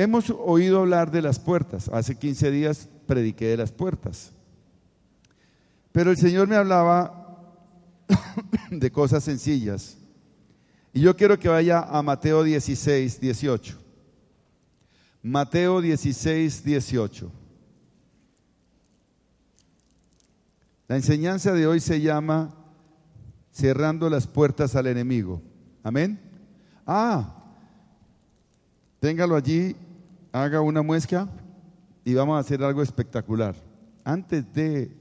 Hemos oído hablar de las puertas. Hace 15 días prediqué de las puertas. Pero el Señor me hablaba de cosas sencillas. Y yo quiero que vaya a Mateo 16, 18. Mateo 16, 18. La enseñanza de hoy se llama cerrando las puertas al enemigo. Amén. Ah, téngalo allí, haga una muesca y vamos a hacer algo espectacular. Antes de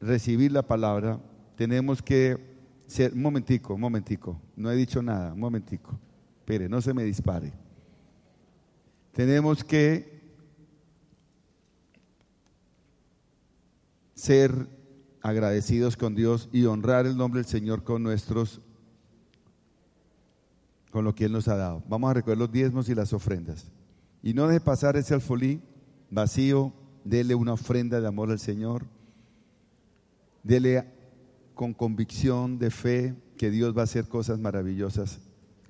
recibir la palabra, tenemos que ser, un momentico, un momentico, no he dicho nada, un momentico, espere, no se me dispare tenemos que ser agradecidos con Dios y honrar el nombre del Señor con nuestros con lo que Él nos ha dado. Vamos a recoger los diezmos y las ofrendas. Y no deje pasar ese alfolí vacío, dele una ofrenda de amor al Señor, dele con convicción de fe que Dios va a hacer cosas maravillosas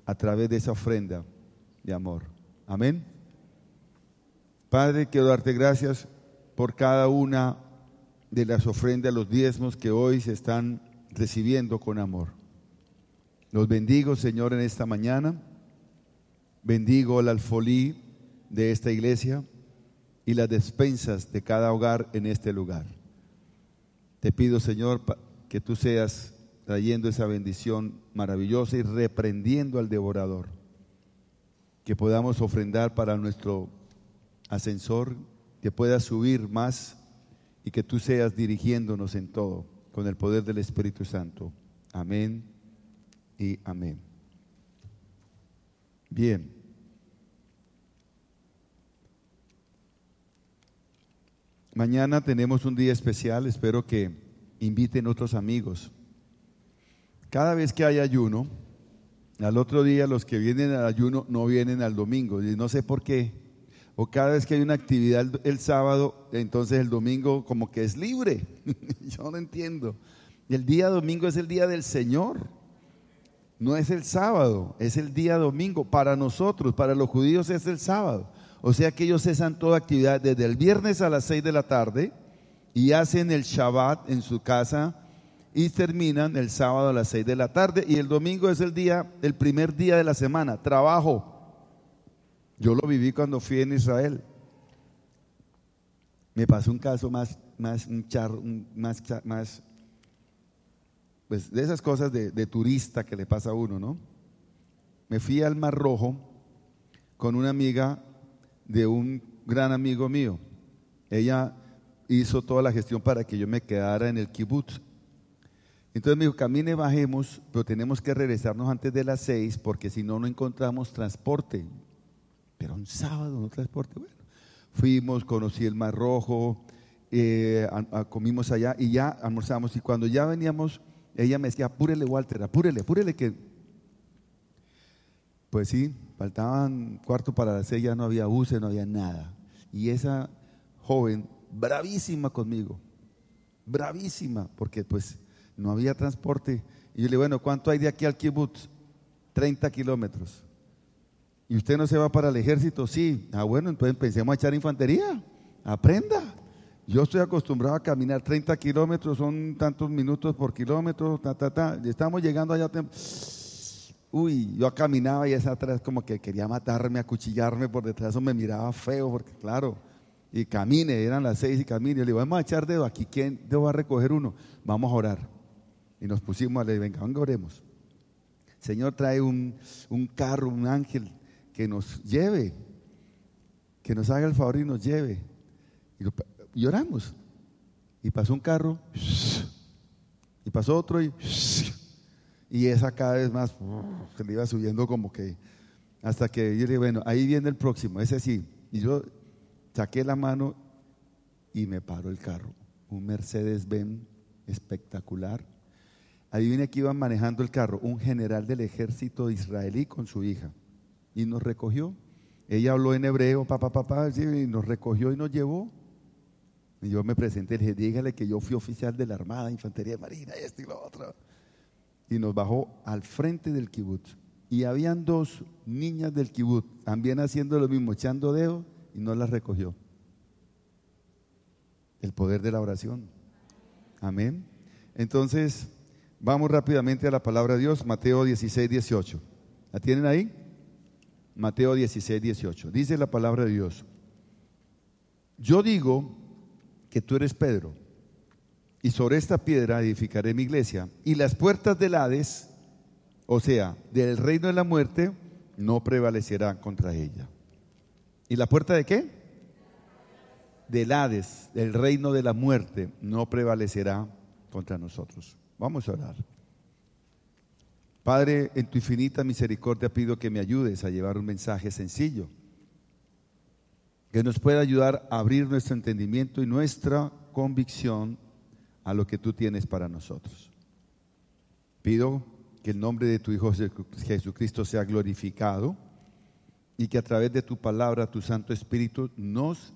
a través de esa ofrenda de amor. Amén. Padre, quiero darte gracias por cada una de las ofrendas, los diezmos que hoy se están recibiendo con amor. Los bendigo, Señor, en esta mañana. Bendigo el alfolí de esta iglesia y las despensas de cada hogar en este lugar. Te pido, Señor, que tú seas trayendo esa bendición maravillosa y reprendiendo al devorador. Que podamos ofrendar para nuestro ascensor, que pueda subir más y que tú seas dirigiéndonos en todo con el poder del Espíritu Santo. Amén y amén. Bien. Mañana tenemos un día especial, espero que inviten otros amigos. Cada vez que hay ayuno, al otro día los que vienen al ayuno no vienen al domingo, y no sé por qué o cada vez que hay una actividad el, sábado, entonces el domingo como que es libre. Yo no entiendo. El día domingo es el día del Señor. No es el sábado, es el día domingo. Para nosotros, para los judíos es el sábado. O sea que ellos cesan toda actividad desde el viernes a las 6 de la tarde y hacen el Shabbat en su casa y terminan el sábado a las 6 de la tarde y el domingo es el día, el primer día de la semana, trabajo. Yo lo viví cuando fui en Israel. Me pasó un caso más, más, un más, más, pues de esas cosas de, de turista que le pasa a uno, ¿no? Me fui al Mar Rojo con una amiga de un gran amigo mío. Ella hizo toda la gestión para que yo me quedara en el kibbutz. Entonces me dijo, camine, bajemos, pero tenemos que regresarnos antes de las seis porque si no, no encontramos transporte pero un sábado no transporte. Bueno, fuimos, conocí el Mar Rojo, eh, comimos allá y ya almorzamos. Y cuando ya veníamos, ella me decía, apúrele Walter, apúrele, apúrele que... Pues sí, faltaban cuarto para las seis, ya no había buses, no había nada. Y esa joven, bravísima conmigo, bravísima, porque pues no había transporte. Y yo le dije, bueno, ¿cuánto hay de aquí al kibbutz? 30 kilómetros. ¿Y usted no se va para el ejército? Sí. Ah, bueno, entonces empecemos a echar infantería. Aprenda. Yo estoy acostumbrado a caminar 30 kilómetros, son tantos minutos por kilómetro, ta, ta, ta. Estamos llegando allá. Uy, yo caminaba y esa atrás como que quería matarme, acuchillarme por detrás, eso me miraba feo, porque claro, y camine, eran las seis y camine. Yo le digo, vamos a echar dedo, aquí quién dedo va a recoger uno, vamos a orar. Y nos pusimos a le venga, venga, oremos. Señor trae un, un carro, un ángel, que nos lleve, que nos haga el favor y nos lleve. Y, lloramos. Y pasó un carro, y pasó otro, y, y esa cada vez más se le iba subiendo como que, hasta que yo dije, bueno, ahí viene el próximo, ese sí. Y yo saqué la mano y me paró el carro. Un Mercedes-Benz espectacular. Adivine que iban manejando el carro, un general del ejército israelí con su hija. Y nos recogió. Ella habló en hebreo, papá, papá, y nos recogió y nos llevó. Y yo me presenté, le dije, dígale que yo fui oficial de la Armada, Infantería Marina, esto y lo otro. Y nos bajó al frente del kibutz. Y habían dos niñas del kibutz, también haciendo lo mismo, echando dedos, y no las recogió. El poder de la oración. Amén. Entonces, vamos rápidamente a la palabra de Dios, Mateo 16, 18. ¿La tienen ahí? Mateo 16, 18. Dice la palabra de Dios. Yo digo que tú eres Pedro, y sobre esta piedra edificaré mi iglesia, y las puertas del Hades, o sea, del reino de la muerte, no prevalecerán contra ella. ¿Y la puerta de qué? Del Hades, del reino de la muerte, no prevalecerá contra nosotros. Vamos a orar. Padre, en tu infinita misericordia pido que me ayudes a llevar un mensaje sencillo que nos pueda ayudar a abrir nuestro entendimiento y nuestra convicción a lo que tú tienes para nosotros. Pido que el nombre de tu Hijo Jesucristo sea glorificado y que a través de tu palabra, tu Santo Espíritu, nos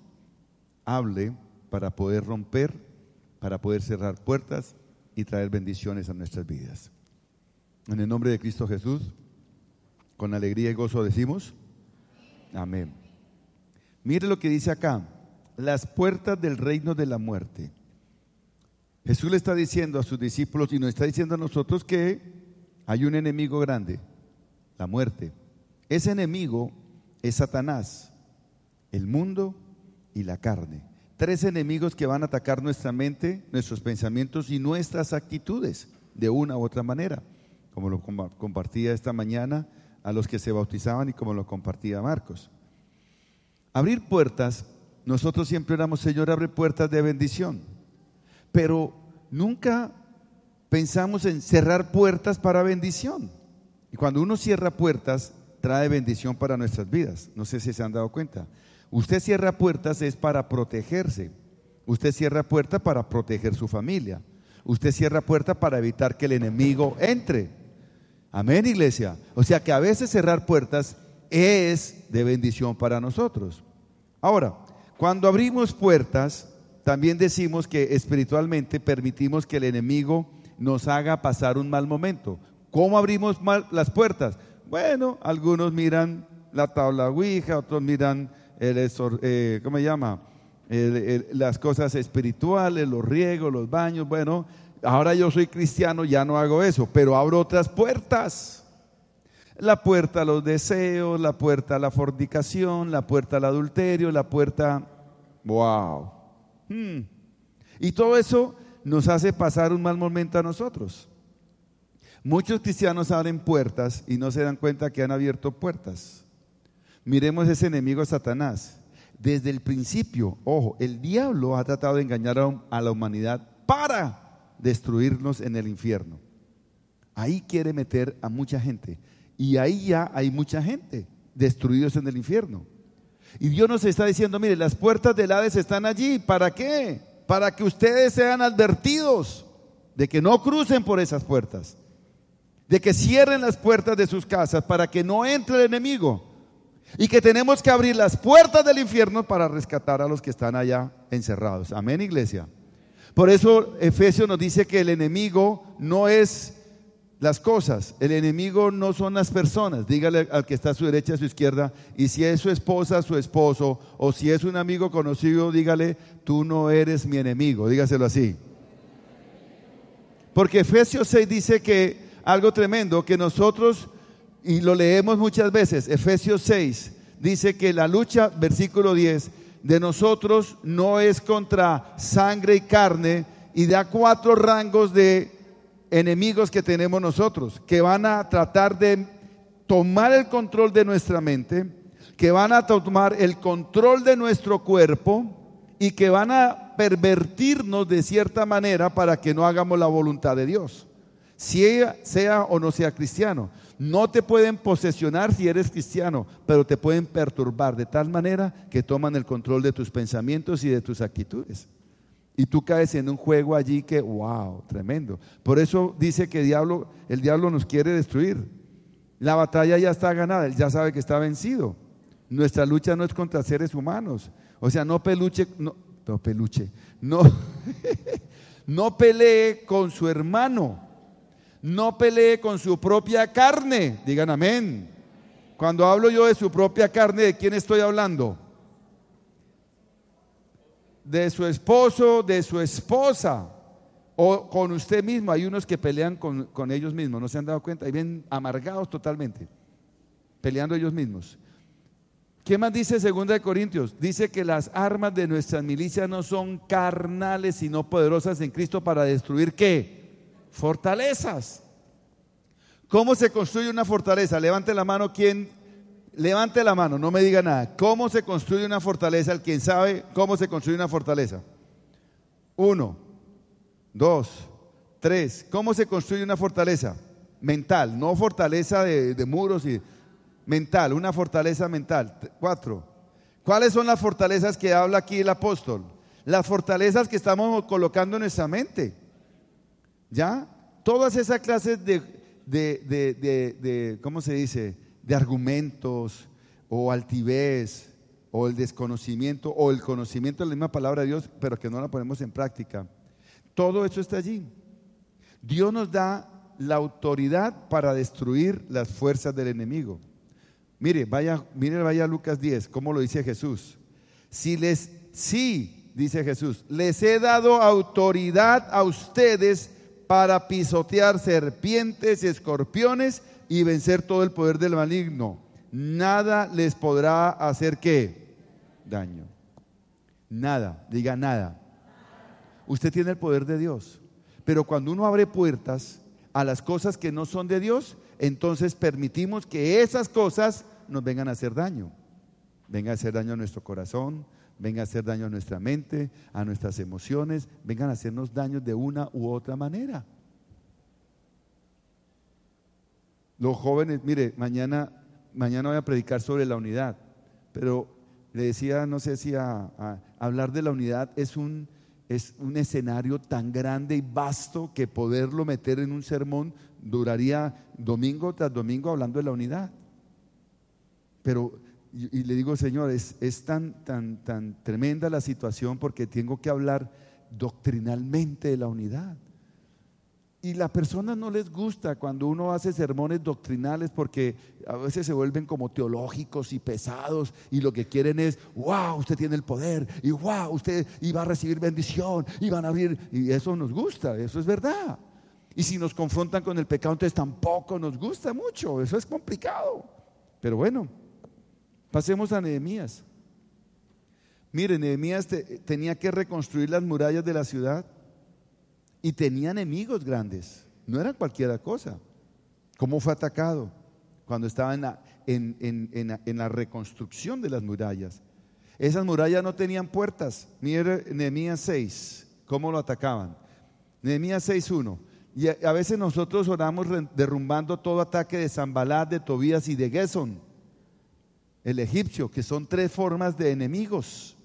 hable para poder romper, para poder cerrar puertas y traer bendiciones a nuestras vidas. En el nombre de Cristo Jesús, con alegría y gozo decimos, amén. Mire lo que dice acá, las puertas del reino de la muerte. Jesús le está diciendo a sus discípulos y nos está diciendo a nosotros que hay un enemigo grande, la muerte. Ese enemigo es Satanás, el mundo y la carne. Tres enemigos que van a atacar nuestra mente, nuestros pensamientos y nuestras actitudes de una u otra manera, como lo compartía esta mañana a los que se bautizaban y como lo compartía Marcos. Abrir puertas, nosotros siempre éramos, Señor, abre puertas de bendición, pero nunca pensamos en cerrar puertas para bendición. Y cuando uno cierra puertas, trae bendición para nuestras vidas. No sé si se han dado cuenta. Usted cierra puertas es para protegerse. Usted cierra puertas para proteger su familia. Usted cierra puertas para evitar que el enemigo entre. Amén, iglesia. O sea que a veces cerrar puertas es de bendición para nosotros. Ahora, cuando abrimos puertas, también decimos que espiritualmente permitimos que el enemigo nos haga pasar un mal momento. ¿Cómo abrimos mal las puertas? Bueno, algunos miran la tabla Ouija, otros miran el, eh, ¿cómo se llama? las cosas espirituales, los riegos, los baños. Bueno, ahora yo soy cristiano, ya no hago eso, pero abro otras puertas. La puerta a los deseos, la puerta a la fornicación, la puerta al adulterio, la puerta... ¡Wow! Hmm. Y todo eso nos hace pasar un mal momento a nosotros. Muchos cristianos abren puertas y no se dan cuenta que han abierto puertas. Miremos ese enemigo Satanás. Desde el principio, ojo, el diablo ha tratado de engañar a la humanidad para destruirnos en el infierno. Ahí quiere meter a mucha gente. Y ahí ya hay mucha gente destruidos en el infierno. Y Dios nos está diciendo, mire, las puertas del Hades están allí. ¿Para qué? Para que ustedes sean advertidos de que no crucen por esas puertas. De que cierren las puertas de sus casas para que no entre el enemigo. Y que tenemos que abrir las puertas del infierno para rescatar a los que están allá encerrados. Amén, iglesia. Por eso Efesios nos dice que el enemigo no es las cosas. El enemigo no son las personas. Dígale al que está a su derecha, a su izquierda. Y si es su esposa, su esposo, o si es un amigo conocido, dígale, tú no eres mi enemigo. Dígaselo así. Porque Efesios 6 dice que algo tremendo, que nosotros, y lo leemos muchas veces, Efesios 6 dice que la lucha, versículo 10, de nosotros no es contra sangre y carne, y da cuatro rangos de enemigos que tenemos nosotros, que van a tratar de tomar el control de nuestra mente, que van a tomar el control de nuestro cuerpo y que van a pervertirnos de cierta manera para que no hagamos la voluntad de Dios. Si sea o no sea cristiano. No te pueden posesionar si eres cristiano, pero te pueden perturbar de tal manera que toman el control de tus pensamientos y de tus actitudes. Y tú caes en un juego allí que, wow, tremendo. Por eso dice que diablo, el diablo nos quiere destruir. La batalla ya está ganada, él ya sabe que está vencido. Nuestra lucha no es contra seres humanos. O sea, no peluche, no, no peluche, no, no pelee con su hermano no pelee con su propia carne. Digan amén. Cuando hablo yo de su propia carne, ¿de quién estoy hablando? De su esposo, de su esposa o con usted mismo. Hay unos que pelean con, ellos mismos, ¿no se han dado cuenta? Y ven amargados totalmente, peleando ellos mismos. ¿Qué más dice 2 Corintios? Dice que las armas de nuestras milicias no son carnales, sino poderosas en Cristo para destruir qué? fortalezas. ¿Cómo se construye una fortaleza? Levante la mano quien, levante la mano, no me diga nada. ¿Cómo se construye una fortaleza? El quien sabe cómo se construye una fortaleza. Uno, dos, tres. ¿Cómo se construye una fortaleza? Mental, no fortaleza de, de muros y mental, una fortaleza mental. Cuatro. ¿Cuáles son las fortalezas que habla aquí el apóstol? Las fortalezas que estamos colocando en nuestra mente. ¿Ya? Todas esas clases de, de, ¿cómo se dice? De argumentos o altivez o el desconocimiento o el conocimiento de la misma palabra de Dios, pero que no la ponemos en práctica. Todo eso está allí. Dios nos da la autoridad para destruir las fuerzas del enemigo. Mire, vaya, mire, vaya Lucas 10, ¿cómo lo dice Jesús? Si les, sí, dice Jesús, les he dado autoridad a ustedes para pisotear serpientes y escorpiones y vencer todo el poder del maligno. Nada les podrá hacer qué? Daño. Nada, diga nada. Usted tiene el poder de Dios. Pero cuando uno abre puertas a las cosas que no son de Dios, entonces permitimos que esas cosas nos vengan a hacer daño. Vengan a hacer daño a nuestro corazón, vengan a hacer daño a nuestra mente, a nuestras emociones, vengan a hacernos daño de una u otra manera. Los jóvenes, mire, mañana, mañana voy a predicar sobre la unidad, pero le decía, no sé si a, hablar de la unidad es un, es un escenario tan grande y vasto que poderlo meter en un sermón duraría domingo tras domingo hablando de la unidad. Pero y, le digo, Señor, es, tan, tan, tan tremenda la situación porque tengo que hablar doctrinalmente de la unidad. Y la persona no les gusta cuando uno hace sermones doctrinales porque a veces se vuelven como teológicos y pesados y lo que quieren es, wow, usted tiene el poder y wow, usted iba a recibir bendición y van a abrir. Y eso nos gusta, eso es verdad. Y si nos confrontan con el pecado, entonces tampoco nos gusta mucho, eso es complicado. Pero bueno, Pasemos a Nehemías. Mire, Nehemías tenía que reconstruir las murallas de la ciudad y tenía enemigos grandes. No era cualquier cosa. ¿Cómo fue atacado? Cuando estaba en la, reconstrucción de las murallas. Esas murallas no tenían puertas. Mire Nehemías 6, cómo lo atacaban. Nehemías 6.1. Y a, veces nosotros oramos derrumbando todo ataque de Zambalat, de Tobías y de Gesón el egipcio, que son tres formas de enemigos,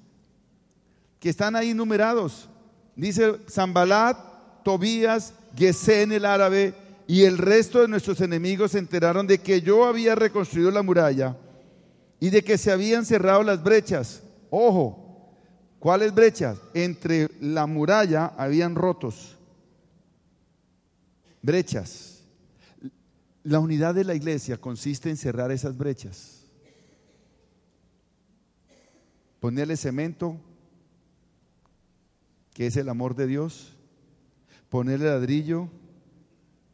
que están ahí numerados. Dice Zambalat, Tobías, Gesén el árabe y el resto de nuestros enemigos se enteraron de que yo había reconstruido la muralla y de que se habían cerrado las brechas. Ojo, ¿cuáles brechas? Entre la muralla habían rotos. Brechas. La unidad de la iglesia consiste en cerrar esas brechas ponerle cemento, que es el amor de Dios, ponerle ladrillo,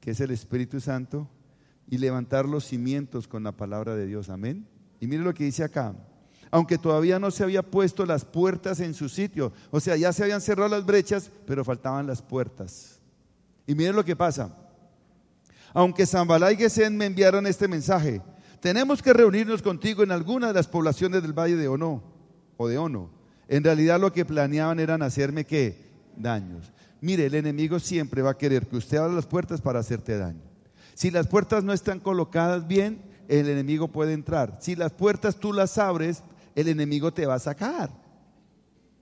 que es el Espíritu Santo, y levantar los cimientos con la palabra de Dios. Amén. Y mire lo que dice acá. Aunque todavía no se había puesto las puertas en su sitio, o sea, ya se habían cerrado las brechas, pero faltaban las puertas. Y mire lo que pasa. Aunque Zambalá y Gesén me enviaron este mensaje, tenemos que reunirnos contigo en alguna de las poblaciones del valle de Ono o de Ono. En realidad lo que planeaban eran hacerme qué? Daños. Mire, el enemigo siempre va a querer que usted abra las puertas para hacerte daño. Si las puertas no están colocadas bien, el enemigo puede entrar. Si las puertas tú las abres, el enemigo te va a sacar.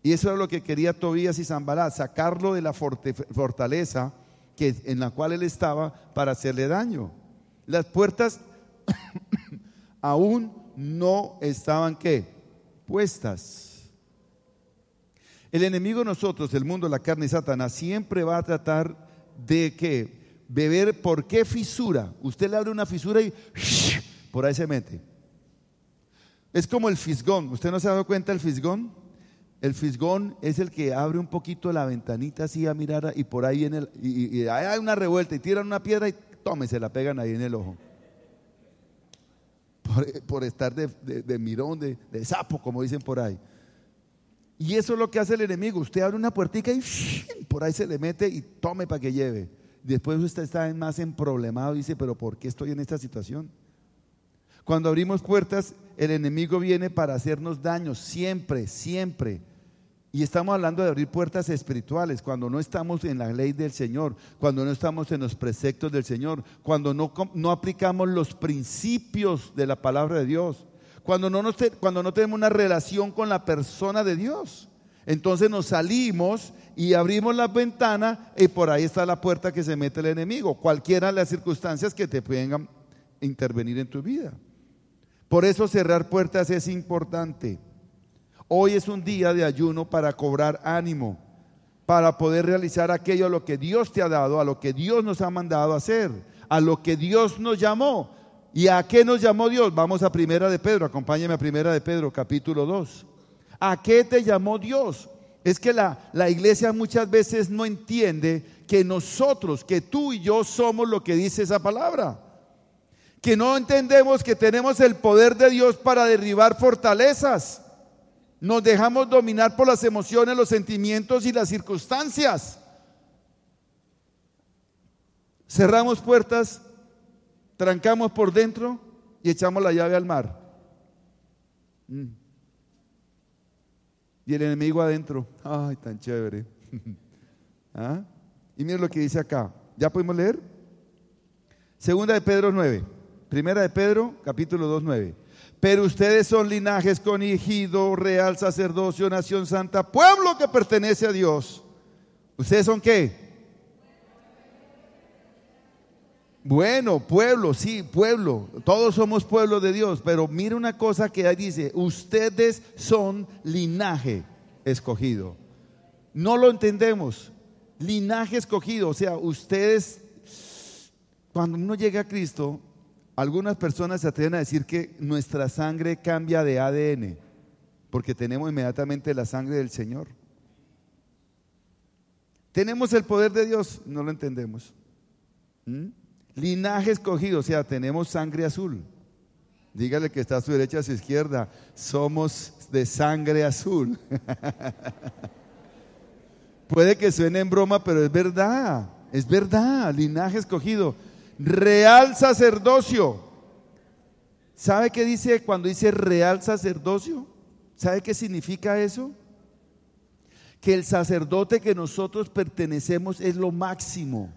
Y eso es lo que quería Tobías y Zambalá, sacarlo de la fortaleza que, en la cual él estaba para hacerle daño. Las puertas aún no estaban qué? Puestas. El enemigo nosotros, el mundo, la carne y Satanás, siempre va a tratar de que beber, ¿por qué fisura? Usted le abre una fisura y por ahí se mete. Es como el fisgón. ¿Usted no se ha dado cuenta del fisgón? El fisgón es el que abre un poquito la ventanita así a mirar y por ahí viene y, y, hay una revuelta y tiran una piedra y tome, se la pegan ahí en el ojo. Por, estar de, mirón, de, sapo, como dicen por ahí. Y eso es lo que hace el enemigo. Usted abre una puertica y por ahí se le mete y tome para que lleve. Después usted está más en problemado y dice, pero ¿por qué estoy en esta situación? Cuando abrimos puertas, el enemigo viene para hacernos daño, siempre, siempre. Y estamos hablando de abrir puertas espirituales, cuando no estamos en la ley del Señor, cuando no estamos en los preceptos del Señor, cuando no, no aplicamos los principios de la palabra de Dios, cuando no, cuando no tenemos una relación con la persona de Dios. Entonces nos salimos y abrimos la ventana y por ahí está la puerta que se mete el enemigo, cualquiera de las circunstancias que te puedan intervenir en tu vida. Por eso cerrar puertas es importante. Hoy es un día de ayuno para cobrar ánimo, para poder realizar aquello a lo que Dios te ha dado, a lo que Dios nos ha mandado hacer, a lo que Dios nos llamó. ¿Y a qué nos llamó Dios? Vamos a Primera de Pedro, acompáñame a Primera de Pedro, capítulo 2. ¿A qué te llamó Dios? Es que la, la iglesia muchas veces no entiende que nosotros, que tú y yo somos lo que dice esa palabra que no entendemos que tenemos el poder de Dios para derribar fortalezas. Nos dejamos dominar por las emociones, los sentimientos y las circunstancias. Cerramos puertas, trancamos por dentro y echamos la llave al mar. Mm. Y el enemigo adentro. Ay, tan chévere. ¿Ah? Y mira lo que dice acá. ¿Ya podemos leer? Segunda de Pedro 9. Primera de Pedro, capítulo 2, 9. Pero ustedes son linaje escogido, real sacerdocio, nación santa, pueblo que pertenece a Dios. ¿Ustedes son qué? Bueno, pueblo, sí, pueblo. Todos somos pueblo de Dios, pero mire una cosa que ahí dice, ustedes son linaje escogido. No lo entendemos. Linaje escogido, o sea, ustedes, cuando uno llega a Cristo, algunas personas se atreven a decir que nuestra sangre cambia de ADN, porque tenemos inmediatamente la sangre del Señor. ¿Tenemos el poder de Dios? No lo entendemos. ¿Mm? Linaje escogido, o sea, tenemos sangre azul. Dígale que está a su derecha, a su izquierda. Somos de sangre azul. Puede que suene en broma, pero es verdad. Es verdad, linaje escogido real sacerdocio. ¿Sabe qué dice cuando dice real sacerdocio? ¿Sabe qué significa eso? Que el sacerdote que nosotros pertenecemos es lo máximo.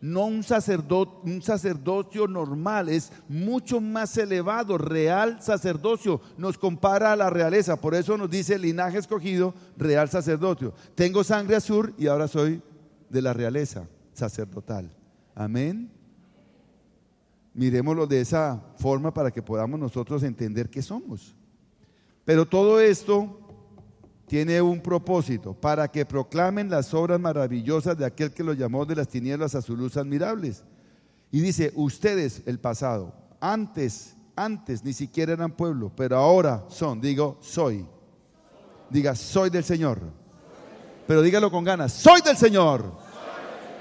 No un, sacerdote, un sacerdocio normal, es mucho más elevado. Real sacerdocio nos compara a la realeza. Por eso nos dice linaje escogido, real sacerdocio. Tengo sangre azul y ahora soy de la realeza sacerdotal. Amén. Miremoslo de esa forma para que podamos nosotros entender qué somos. Pero todo esto tiene un propósito, para que proclamen las obras maravillosas de aquel que los llamó de las tinieblas a su luz admirables. Y dice, ustedes, el pasado, antes, antes ni siquiera eran pueblo, pero ahora son, digo, soy. Diga, soy del Señor. Pero dígalo con ganas, soy del Señor.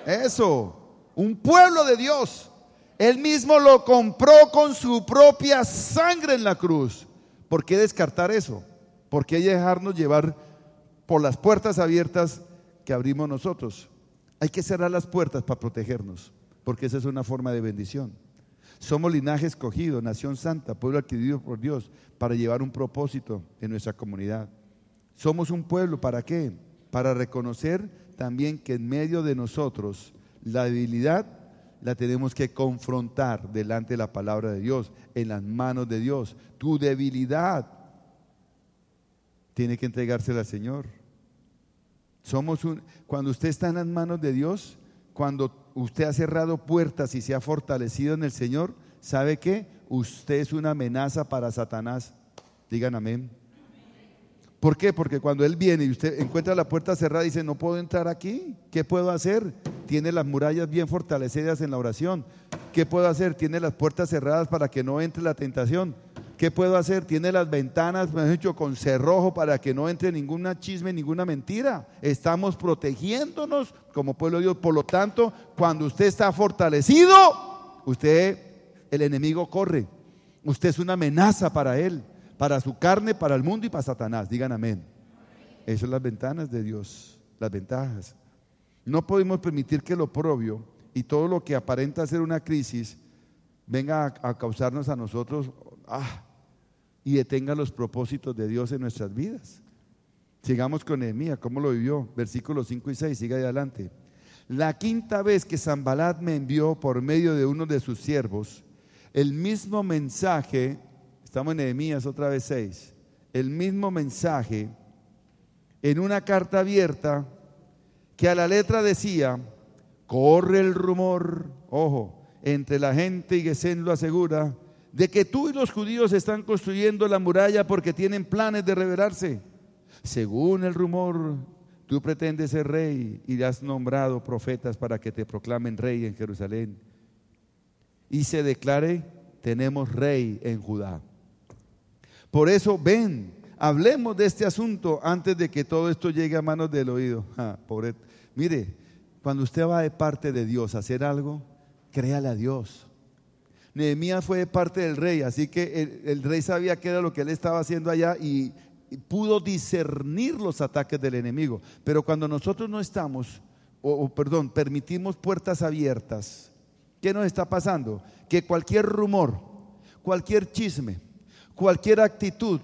Eso un pueblo de Dios. Él mismo lo compró con su propia sangre en la cruz. ¿Por qué descartar eso? ¿Por qué dejarnos llevar por las puertas abiertas que abrimos nosotros? Hay que cerrar las puertas para protegernos, porque esa es una forma de bendición. Somos linaje escogido, nación santa, pueblo adquirido por Dios, para llevar un propósito en nuestra comunidad. Somos un pueblo, ¿para qué? Para reconocer también que en medio de nosotros la debilidad la tenemos que confrontar delante de la palabra de Dios, en las manos de Dios. Tu debilidad tiene que entregársela al Señor. Somos un, cuando usted está en las manos de Dios, cuando usted ha cerrado puertas y se ha fortalecido en el Señor, ¿sabe qué? Usted es una amenaza para Satanás. Digan amén. ¿Por qué? Porque cuando Él viene y usted encuentra la puerta cerrada y dice, no puedo entrar aquí, ¿qué puedo hacer? Tiene las murallas bien fortalecidas en la oración. ¿Qué puedo hacer? Tiene las puertas cerradas para que no entre la tentación. ¿Qué puedo hacer? Tiene las ventanas, me han dicho, con cerrojo para que no entre ninguna chisme, ninguna mentira. Estamos protegiéndonos como pueblo de Dios. Por lo tanto, cuando usted está fortalecido, usted, el enemigo corre. Usted es una amenaza para él para su carne, para el mundo y para Satanás. Digan amén. Esas son las ventanas de Dios, las ventajas. No podemos permitir que lo propio y todo lo que aparenta ser una crisis venga a, causarnos a nosotros ah, y detenga los propósitos de Dios en nuestras vidas. Sigamos con Nehemías, ¿cómo lo vivió? Versículos 5 y 6, siga adelante. La quinta vez que Zambalat me envió por medio de uno de sus siervos el mismo mensaje Estamos en Nehemías otra vez 6. El mismo mensaje en una carta abierta que a la letra decía, corre el rumor, ojo, entre la gente y Gesén lo asegura, de que tú y los judíos están construyendo la muralla porque tienen planes de rebelarse. Según el rumor, tú pretendes ser rey y has nombrado profetas para que te proclamen rey en Jerusalén. Y se declare, tenemos rey en Judá. Por eso, ven, hablemos de este asunto antes de que todo esto llegue a manos del oído. pobre. Mire, cuando usted va de parte de Dios a hacer algo, créale a Dios. Nehemías fue de parte del rey, así que el, rey sabía qué era lo que él estaba haciendo allá y, pudo discernir los ataques del enemigo. Pero cuando nosotros no estamos, o perdón, permitimos puertas abiertas, ¿qué nos está pasando? Que cualquier rumor, cualquier chisme, cualquier actitud,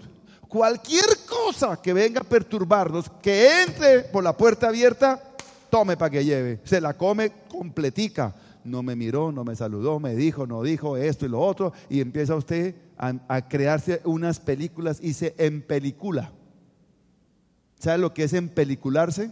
cualquier cosa que venga a perturbarnos, que entre por la puerta abierta, tome para que lleve. Se la come completica. No me miró, no me saludó, me dijo, no dijo esto y lo otro. Y empieza usted a, crearse unas películas y se empelicula. ¿Sabe lo que es empelicularse?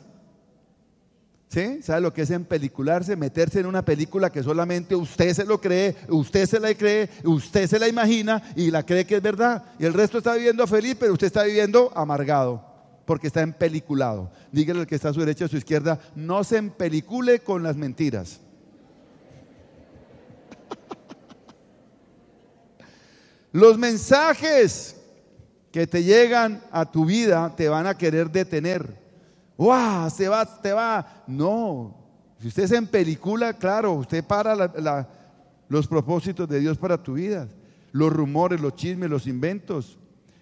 ¿Sí? ¿Sabe lo que es empelicularse? Meterse en una película que solamente usted se lo cree, usted se la cree, usted se la imagina y la cree que es verdad. Y el resto está viviendo feliz, pero usted está viviendo amargado porque está empeliculado. Dígale al que está a su derecha o a su izquierda, no se empelicule con las mentiras. Los mensajes que te llegan a tu vida te van a querer detener. ¡Wow! Se va, te va. No. Si usted se en película, claro, usted para los propósitos de Dios para tu vida. Los rumores, los chismes, los inventos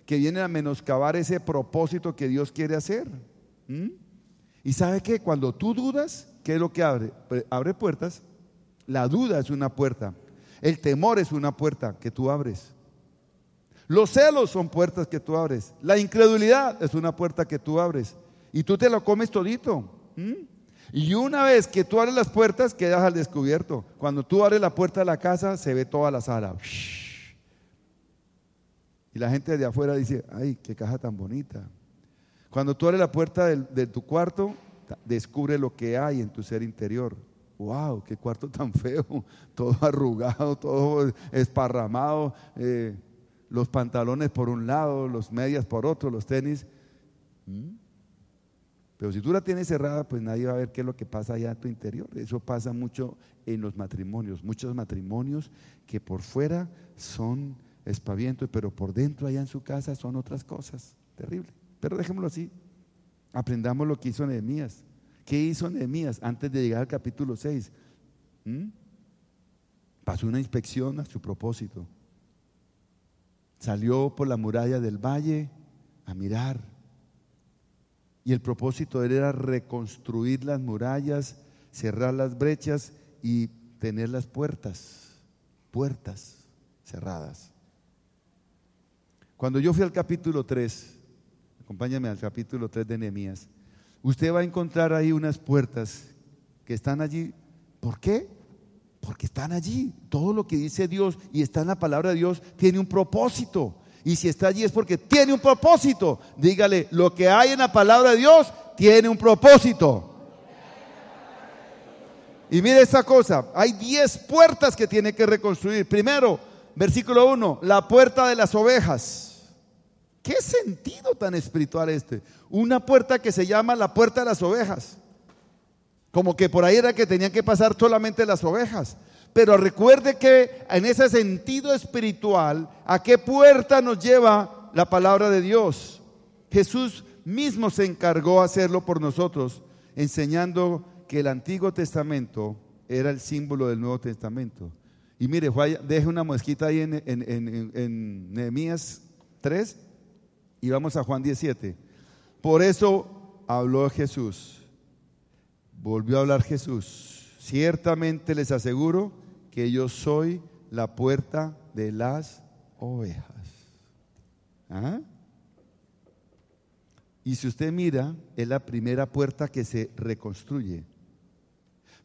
que vienen a menoscabar ese propósito que Dios quiere hacer. ¿Mm? Y sabe que cuando tú dudas, ¿qué es lo que abre? Abre puertas. La duda es una puerta. El temor es una puerta que tú abres. Los celos son puertas que tú abres. La incredulidad es una puerta que tú abres y tú te lo comes todito. Y una vez que tú abres las puertas, quedas al descubierto. Cuando tú abres la puerta de la casa, se ve toda la sala. Y la gente de afuera dice, ay, qué caja tan bonita. Cuando tú abres la puerta de, tu cuarto, descubre lo que hay en tu ser interior. ¡Wow! ¡Qué cuarto tan feo! Todo arrugado, todo esparramado, eh, los pantalones por un lado, los medias por otro, los tenis. Pero si tú la tienes cerrada, pues nadie va a ver qué es lo que pasa allá en tu interior. Eso pasa mucho en los matrimonios. Muchos matrimonios que por fuera son espavientos, pero por dentro allá en su casa son otras cosas. Terrible. Pero dejémoslo así. Aprendamos lo que hizo Nehemías. ¿Qué hizo Nehemías antes de llegar al capítulo 6? ¿Mm? Pasó una inspección a su propósito. Salió por la muralla del valle a mirar y el propósito de él era reconstruir las murallas, cerrar las brechas y tener las puertas, puertas cerradas. Cuando yo fui al capítulo 3, acompáñame al capítulo 3 de Nehemías, usted va a encontrar ahí unas puertas que están allí. ¿Por qué? Porque están allí. Todo lo que dice Dios y está en la palabra de Dios tiene un propósito. Y si está allí es porque tiene un propósito. Dígale, lo que hay en la palabra de Dios tiene un propósito. Y mire esta cosa, hay 10 puertas que tiene que reconstruir. Primero, versículo 1, la puerta de las ovejas. ¿Qué sentido tan espiritual este? Una puerta que se llama la puerta de las ovejas. Como que por ahí era que tenían que pasar solamente las ovejas. Pero recuerde que en ese sentido espiritual, ¿a qué puerta nos lleva la palabra de Dios? Jesús mismo se encargó de hacerlo por nosotros, enseñando que el Antiguo Testamento era el símbolo del Nuevo Testamento. Y mire, deje una mosquita ahí en, en Nehemías 3 y vamos a Juan 17. Por eso habló Jesús, volvió a hablar Jesús. Ciertamente les aseguro que yo soy la puerta de las ovejas. ¿Ah? Y si usted mira, es la primera puerta que se reconstruye.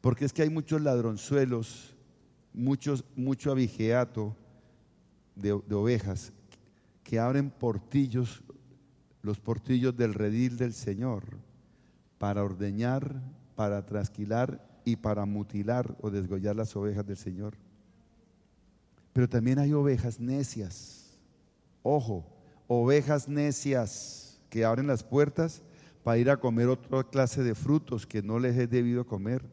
Porque es que hay muchos ladronzuelos, muchos, mucho abigeato de, de ovejas que abren portillos, los portillos del redil del Señor, para ordeñar, para trasquilar y para mutilar o desgollar las ovejas del Señor. Pero también hay ovejas necias. Ojo, ovejas necias que abren las puertas para ir a comer otra clase de frutos que no les es debido comer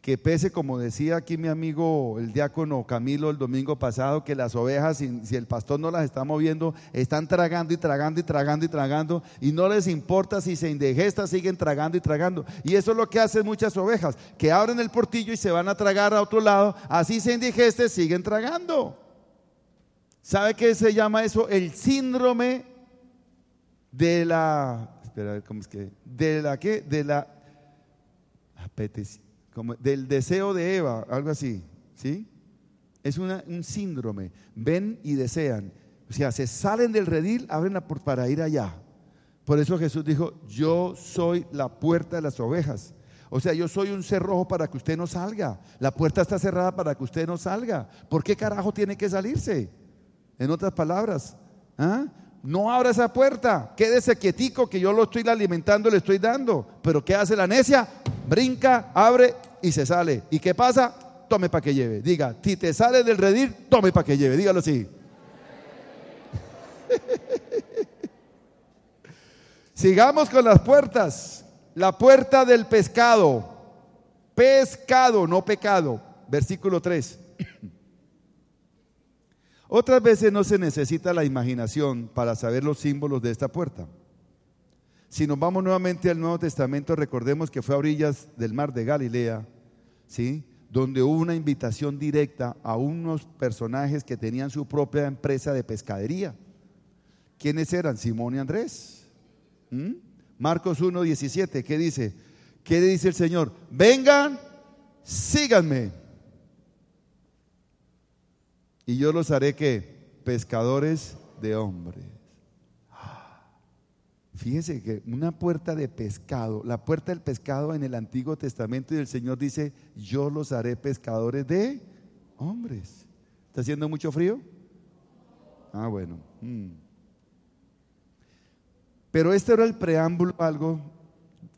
que pese, como decía aquí mi amigo el diácono Camilo el domingo pasado, que las ovejas, si, el pastor no las está moviendo, están tragando y tragando y tragando y tragando, y no les importa si se indigesta, siguen tragando y tragando. Y eso es lo que hacen muchas ovejas, que abren el portillo y se van a tragar a otro lado, así se indigeste, siguen tragando. ¿Sabe qué se llama eso? El síndrome de la, espera, ¿cómo es que? De la qué? De la apetición del deseo de Eva, algo así, ¿sí? Es un síndrome. Ven y desean. O sea, se salen del redil, abren la puerta para ir allá. Por eso Jesús dijo, yo soy la puerta de las ovejas. O sea, yo soy un cerrojo para que usted no salga. La puerta está cerrada para que usted no salga. ¿Por qué carajo tiene que salirse? En otras palabras, ¿ah? no abra esa puerta. Quédese quietico que yo lo estoy alimentando, le estoy dando. Pero ¿qué hace la necia? brinca, abre y se sale. ¿Y qué pasa? Tome para que lleve. Diga, si te sale del redir, tome para que lleve. Dígalo así. Sigamos con las puertas. La puerta del pescado. Pescado, no pecado. Versículo 3. Otras veces no se necesita la imaginación para saber los símbolos de esta puerta. Si nos vamos nuevamente al Nuevo Testamento, recordemos que fue a orillas del mar de Galilea, ¿sí? donde hubo una invitación directa a unos personajes que tenían su propia empresa de pescadería. ¿Quiénes eran? Simón y Andrés. ¿Mm? Marcos 1, 17, ¿qué dice? ¿Qué dice el Señor? Vengan, síganme. Y yo los haré que pescadores de hombres. Fíjese que una puerta de pescado, la puerta del pescado en el Antiguo Testamento y el Señor dice, yo los haré pescadores de hombres. ¿Está haciendo mucho frío? Ah, bueno. Mm. Pero este era el preámbulo, algo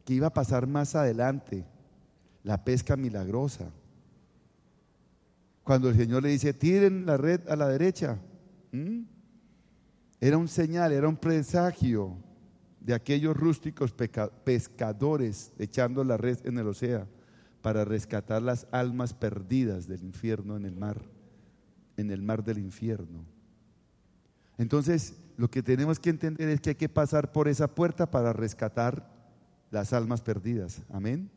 que iba a pasar más adelante, la pesca milagrosa. Cuando el Señor le dice, tiren la red a la derecha. Era un señal, era un presagio de aquellos rústicos pescadores echando la red en el océano para rescatar las almas perdidas del infierno en el mar, en el mar del infierno. Entonces, lo que tenemos que entender es que hay que pasar por esa puerta para rescatar las almas perdidas. Amén.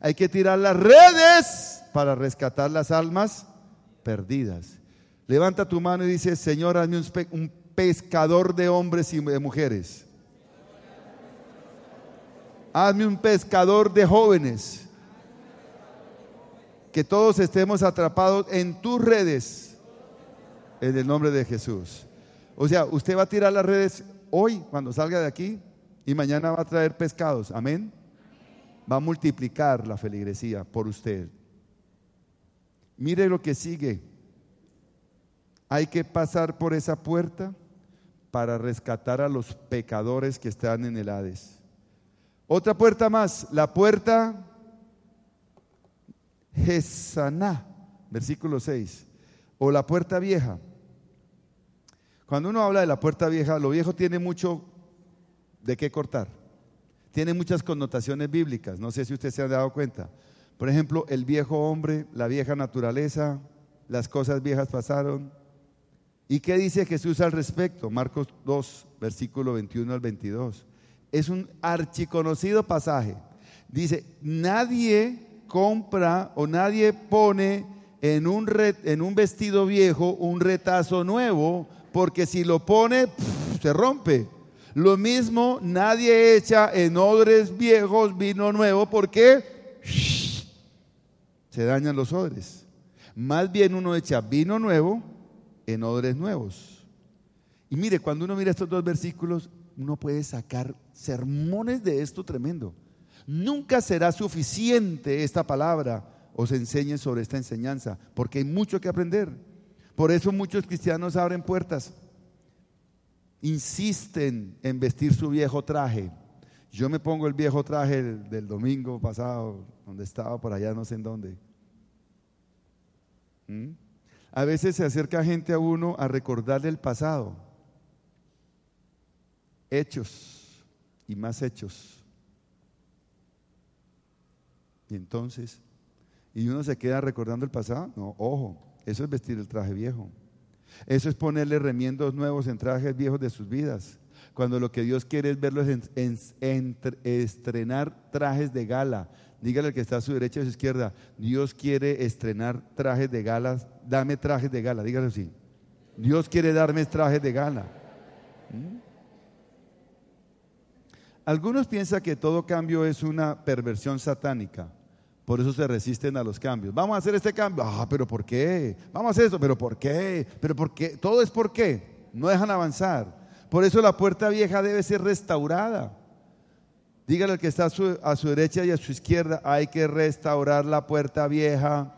Hay que tirar las redes para rescatar las almas perdidas. Levanta tu mano y dice, Señor, hazme un pescador de hombres y de mujeres Hazme un pescador de jóvenes. Que todos estemos atrapados en tus redes. En el nombre de Jesús. O sea, usted va a tirar las redes hoy cuando salga de aquí y mañana va a traer pescados. Amén. Va a multiplicar la feligresía por usted. Mire lo que sigue. Hay que pasar por esa puerta para rescatar a los pecadores que están en el Hades. Otra puerta más, la puerta Gesaná, versículo 6, o la puerta vieja. Cuando uno habla de la puerta vieja, lo viejo tiene mucho de qué cortar. Tiene muchas connotaciones bíblicas, no sé si usted se ha dado cuenta. Por ejemplo, el viejo hombre, la vieja naturaleza, las cosas viejas pasaron. ¿Y qué dice Jesús al respecto? Marcos 2, versículo 21 al 22. Es un archiconocido pasaje. Dice, nadie compra o nadie pone en un, en un vestido viejo un retazo nuevo, porque si lo pone, se rompe. Lo mismo, nadie echa en odres viejos vino nuevo, porque se dañan los odres. Más bien uno echa vino nuevo en odres nuevos. Y mire, cuando uno mira estos dos versículos, uno puede sacar sermones de esto tremendo. Nunca será suficiente esta palabra os enseñe sobre esta enseñanza, porque hay mucho que aprender. Por eso muchos cristianos abren puertas, insisten en vestir su viejo traje. Yo me pongo el viejo traje del, domingo pasado, donde estaba por allá, no sé en dónde. ¿Mm? A veces se acerca gente a uno a recordarle el pasado, hechos y más hechos. Y entonces, y uno se queda recordando el pasado. No, ojo, eso es vestir el traje viejo. Eso es ponerle remiendos nuevos en trajes viejos de sus vidas. Cuando lo que Dios quiere es verlos en, estrenar trajes de gala. Dígale al que está a su derecha y a su izquierda, Dios quiere estrenar trajes de gala. Dame trajes de gala, dígale así. Dios quiere darme trajes de gala. ¿Mm? Algunos piensan que todo cambio es una perversión satánica. Por eso se resisten a los cambios. Vamos a hacer este cambio. Ah, pero ¿por qué? Vamos a hacer eso, pero ¿por qué? Pero ¿por qué? Todo es por qué. No dejan avanzar. Por eso la puerta vieja debe ser restaurada. Dígale al que está a su, derecha y a su izquierda, hay que restaurar la puerta vieja.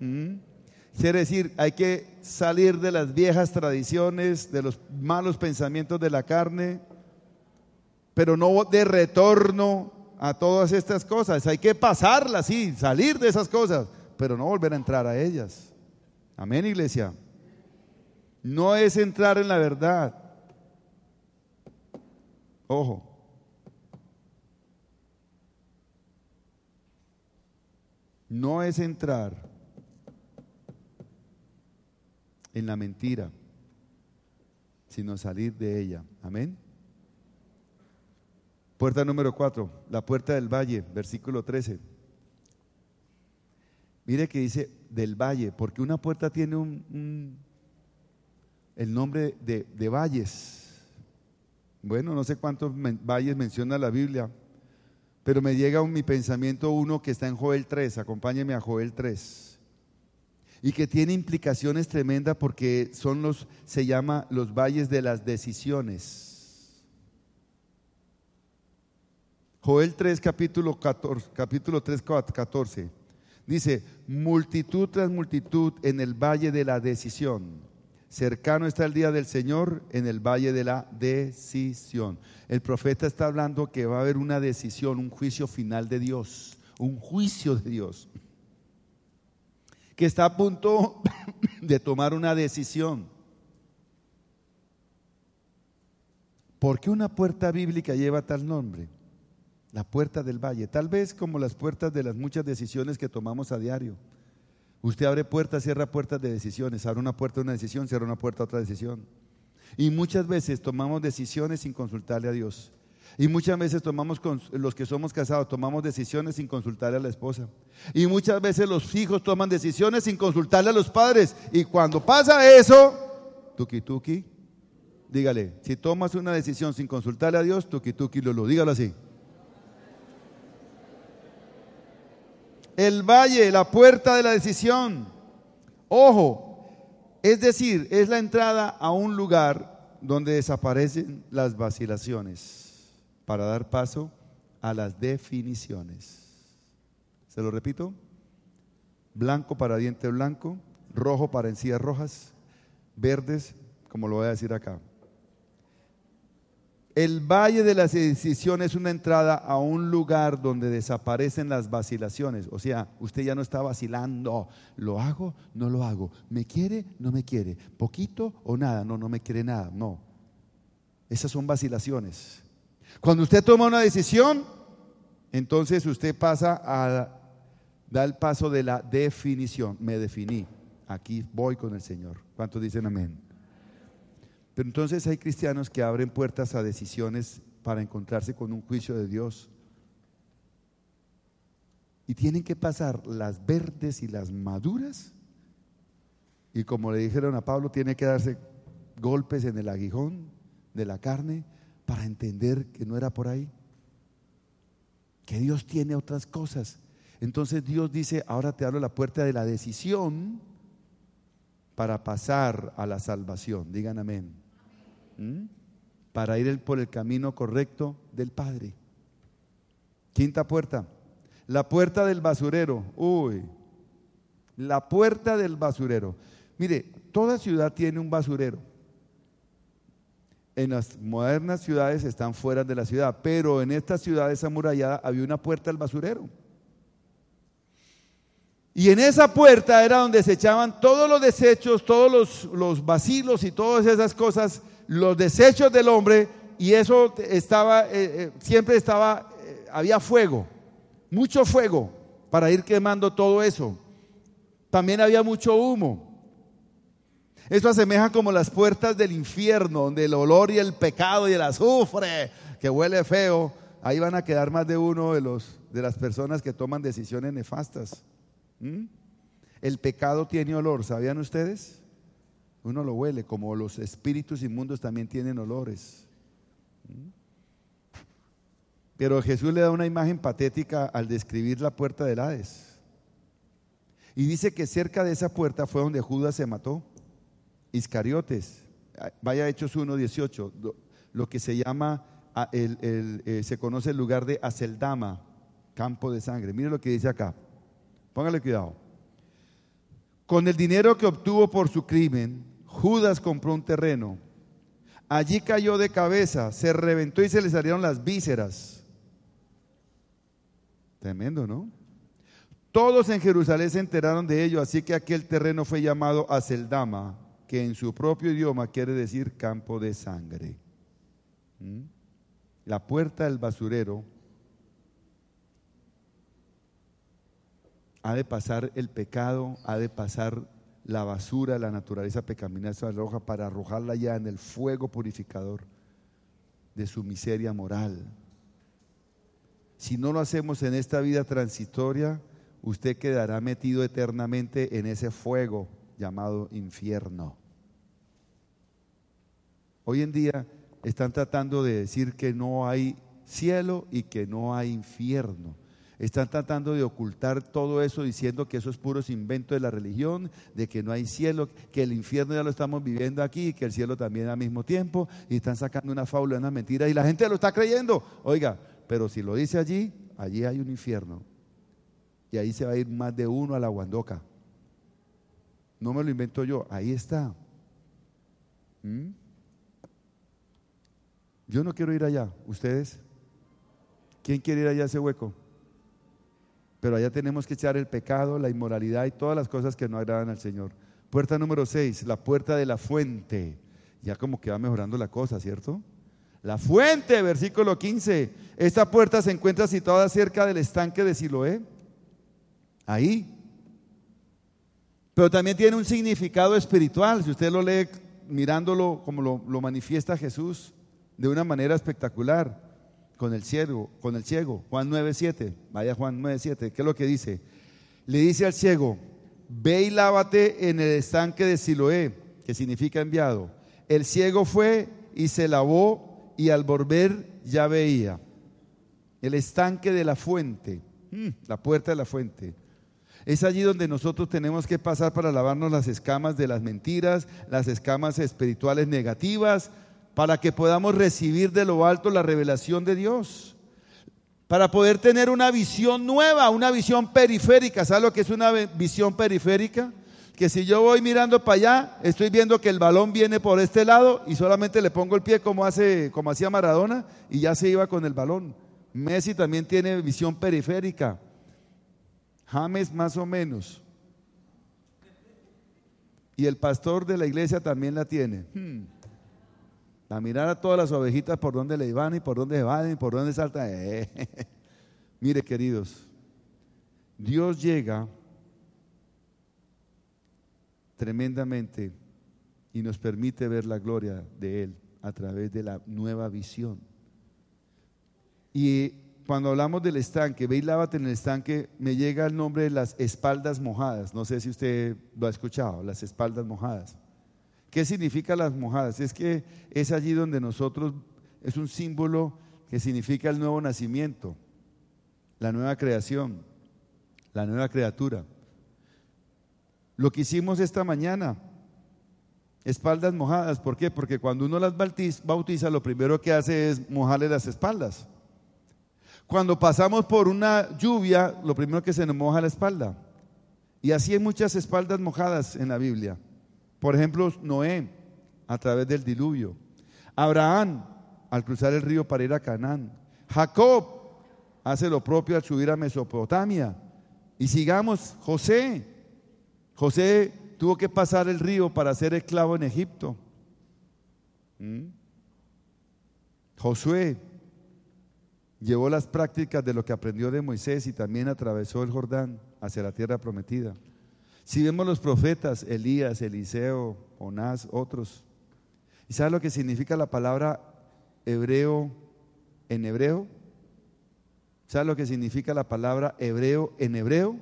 ¿Mm? Quiere decir, hay que salir de las viejas tradiciones, de los malos pensamientos de la carne pero no de retorno a todas estas cosas. Hay que pasarlas, sí, salir de esas cosas, pero no volver a entrar a ellas. Amén, iglesia. No es entrar en la verdad. Ojo. No es entrar en la mentira, sino salir de ella. Amén. Puerta número 4, la puerta del valle, versículo 13. Mire que dice del valle, porque una puerta tiene un, el nombre de, de, valles. Bueno, no sé cuántos valles menciona la Biblia, pero me llega a mi pensamiento uno que está en Joel 3, acompáñeme a Joel 3, y que tiene implicaciones tremendas porque son los, se llama los valles de las decisiones. Joel 3, capítulo, 14, capítulo 3, 14. Dice, multitud tras multitud en el valle de la decisión. Cercano está el día del Señor en el valle de la decisión. El profeta está hablando que va a haber una decisión, un juicio final de Dios, un juicio de Dios, que está a punto de tomar una decisión. ¿Por qué una puerta bíblica lleva tal nombre? La puerta del valle, tal vez como las puertas de las muchas decisiones que tomamos a diario. Usted abre puertas, cierra puertas de decisiones, abre una puerta de una decisión, cierra una puerta a otra decisión. Y muchas veces tomamos decisiones sin consultarle a Dios. Y muchas veces tomamos, los que somos casados, tomamos decisiones sin consultarle a la esposa. Y muchas veces los hijos toman decisiones sin consultarle a los padres. Y cuando pasa eso, tuki tuki, dígale, si tomas una decisión sin consultarle a Dios, tuki tuki lo dígalo así. El valle, la puerta de la decisión. Ojo, Es decir, es la entrada a un lugar donde desaparecen las vacilaciones para dar paso a las definiciones. ¿Se lo repito? Blanco para diente blanco, rojo para encías rojas, verdes, como lo voy a decir acá. El valle de la decisión es una entrada a un lugar donde desaparecen las vacilaciones. O sea, usted ya no está vacilando. ¿Lo hago? No lo hago. ¿Me quiere? No me quiere. ¿Poquito o nada? No, no me quiere nada. No. Esas son vacilaciones. Cuando usted toma una decisión, entonces usted pasa a dar el paso de la definición. Me definí. Aquí voy con el Señor. ¿Cuántos dicen amén? Pero entonces hay cristianos que abren puertas a decisiones para encontrarse con un juicio de Dios. Y tienen que pasar las verdes y las maduras. Y como le dijeron a Pablo, tiene que darse golpes en el aguijón de la carne para entender que no era por ahí. Que Dios tiene otras cosas. Entonces Dios dice, ahora te abro la puerta de la decisión para pasar a la salvación. Digan amén. ¿Mm? Para ir por el camino correcto del Padre. Quinta puerta. La puerta del basurero. Uy. La puerta del basurero. Mire, toda ciudad tiene un basurero. En las modernas ciudades están fuera de la ciudad, pero en estas ciudades amuralladas había una puerta del basurero. Y en esa puerta era donde se echaban todos los desechos, todos los, los vacilos y todas esas cosas, los desechos del hombre, y eso estaba, eh, eh, siempre estaba, eh, había fuego, mucho fuego para ir quemando todo eso. También había mucho humo. Eso asemeja como las puertas del infierno, donde el olor y el pecado y el azufre, que huele feo, ahí van a quedar más de uno de, los, de las personas que toman decisiones nefastas. ¿Mm? El pecado tiene olor, ¿sabían ustedes? Uno lo huele, como los espíritus inmundos también tienen olores. ¿Mm? Pero Jesús le da una imagen patética al describir la puerta del Hades. Y dice que cerca de esa puerta fue donde Judas se mató. Iscariotes, vaya Hechos 1.18, lo que se llama, eh, se conoce el lugar de Aceldama, campo de sangre. Mire lo que dice acá. Póngale cuidado. Con el dinero que obtuvo por su crimen, Judas compró un terreno. Allí cayó de cabeza, se reventó y se le salieron las vísceras. Tremendo, ¿no? Todos en Jerusalén se enteraron de ello, así que aquel terreno fue llamado Aceldama, que en su propio idioma quiere decir campo de sangre. ¿Mm? La puerta del basurero ha de pasar el pecado, ha de pasar la basura, la naturaleza pecaminosa roja para arrojarla ya en el fuego purificador de su miseria moral. Si no lo hacemos en esta vida transitoria, usted quedará metido eternamente en ese fuego llamado infierno. Hoy en día están tratando de decir que no hay cielo y que no hay infierno. Están tratando de ocultar todo eso diciendo que eso es puros invento de la religión, de que no hay cielo, que el infierno ya lo estamos viviendo aquí y que el cielo también al mismo tiempo. Y están sacando una fábula, una mentira y la gente lo está creyendo. Oiga, pero si lo dice allí, allí hay un infierno. Y ahí se va a ir más de uno a la guandoca. No me lo invento yo, ahí está. ¿Mm? Yo no quiero ir allá. ¿Ustedes? ¿Quién quiere ir allá a ese hueco? Pero allá tenemos que echar el pecado, la inmoralidad y todas las cosas que no agradan al Señor. Puerta número 6, la puerta de la fuente. Ya como que va mejorando la cosa, ¿cierto? La fuente, versículo 15. Esta puerta se encuentra situada cerca del estanque de Siloé. Ahí. Pero también tiene un significado espiritual. Si usted lo lee mirándolo como lo, lo manifiesta Jesús de una manera espectacular con el ciego, con el ciego, Juan 9:7. Vaya Juan 9:7, ¿qué es lo que dice? Le dice al ciego, "Ve y lávate en el estanque de Siloé", que significa enviado. El ciego fue y se lavó y al volver ya veía. El estanque de la fuente, mm, la puerta de la fuente. Es allí donde nosotros tenemos que pasar para lavarnos las escamas de las mentiras, las escamas espirituales negativas, para que podamos recibir de lo alto la revelación de Dios. Para poder tener una visión nueva, una visión periférica. ¿Sabes lo que es una visión periférica? Que si yo voy mirando para allá, estoy viendo que el balón viene por este lado y solamente le pongo el pie como, hace, como hacía Maradona y ya se iba con el balón. Messi también tiene visión periférica. James más o menos. Y el pastor de la iglesia también la tiene. Hmm. A mirar a todas las ovejitas por dónde le van y por dónde van y por dónde saltan. Mire, queridos, Dios llega tremendamente y nos permite ver la gloria de Él a través de la nueva visión. Y cuando hablamos del estanque, ve y en el estanque, me llega el nombre de las espaldas mojadas. No sé si usted lo ha escuchado, las espaldas mojadas. ¿Qué significa las mojadas? Es que es allí donde nosotros, es un símbolo que significa el nuevo nacimiento, la nueva creación, la nueva criatura. Lo que hicimos esta mañana, espaldas mojadas, ¿por qué? Porque cuando uno las bautiza, lo primero que hace es mojarle las espaldas. Cuando pasamos por una lluvia, lo primero que se nos moja la espalda. Y así hay muchas espaldas mojadas en la Biblia. Por ejemplo, Noé, a través del diluvio. Abraham, al cruzar el río para ir a Canaán. Jacob hace lo propio al subir a Mesopotamia. Y sigamos, José. José tuvo que pasar el río para ser esclavo en Egipto. ¿Mm? Josué llevó las prácticas de lo que aprendió de Moisés y también atravesó el Jordán hacia la tierra prometida. Si vemos los profetas, Elías, Eliseo, Onás, otros, ¿y sabe lo que significa la palabra hebreo en hebreo? ¿Sabe lo que significa la palabra hebreo en hebreo?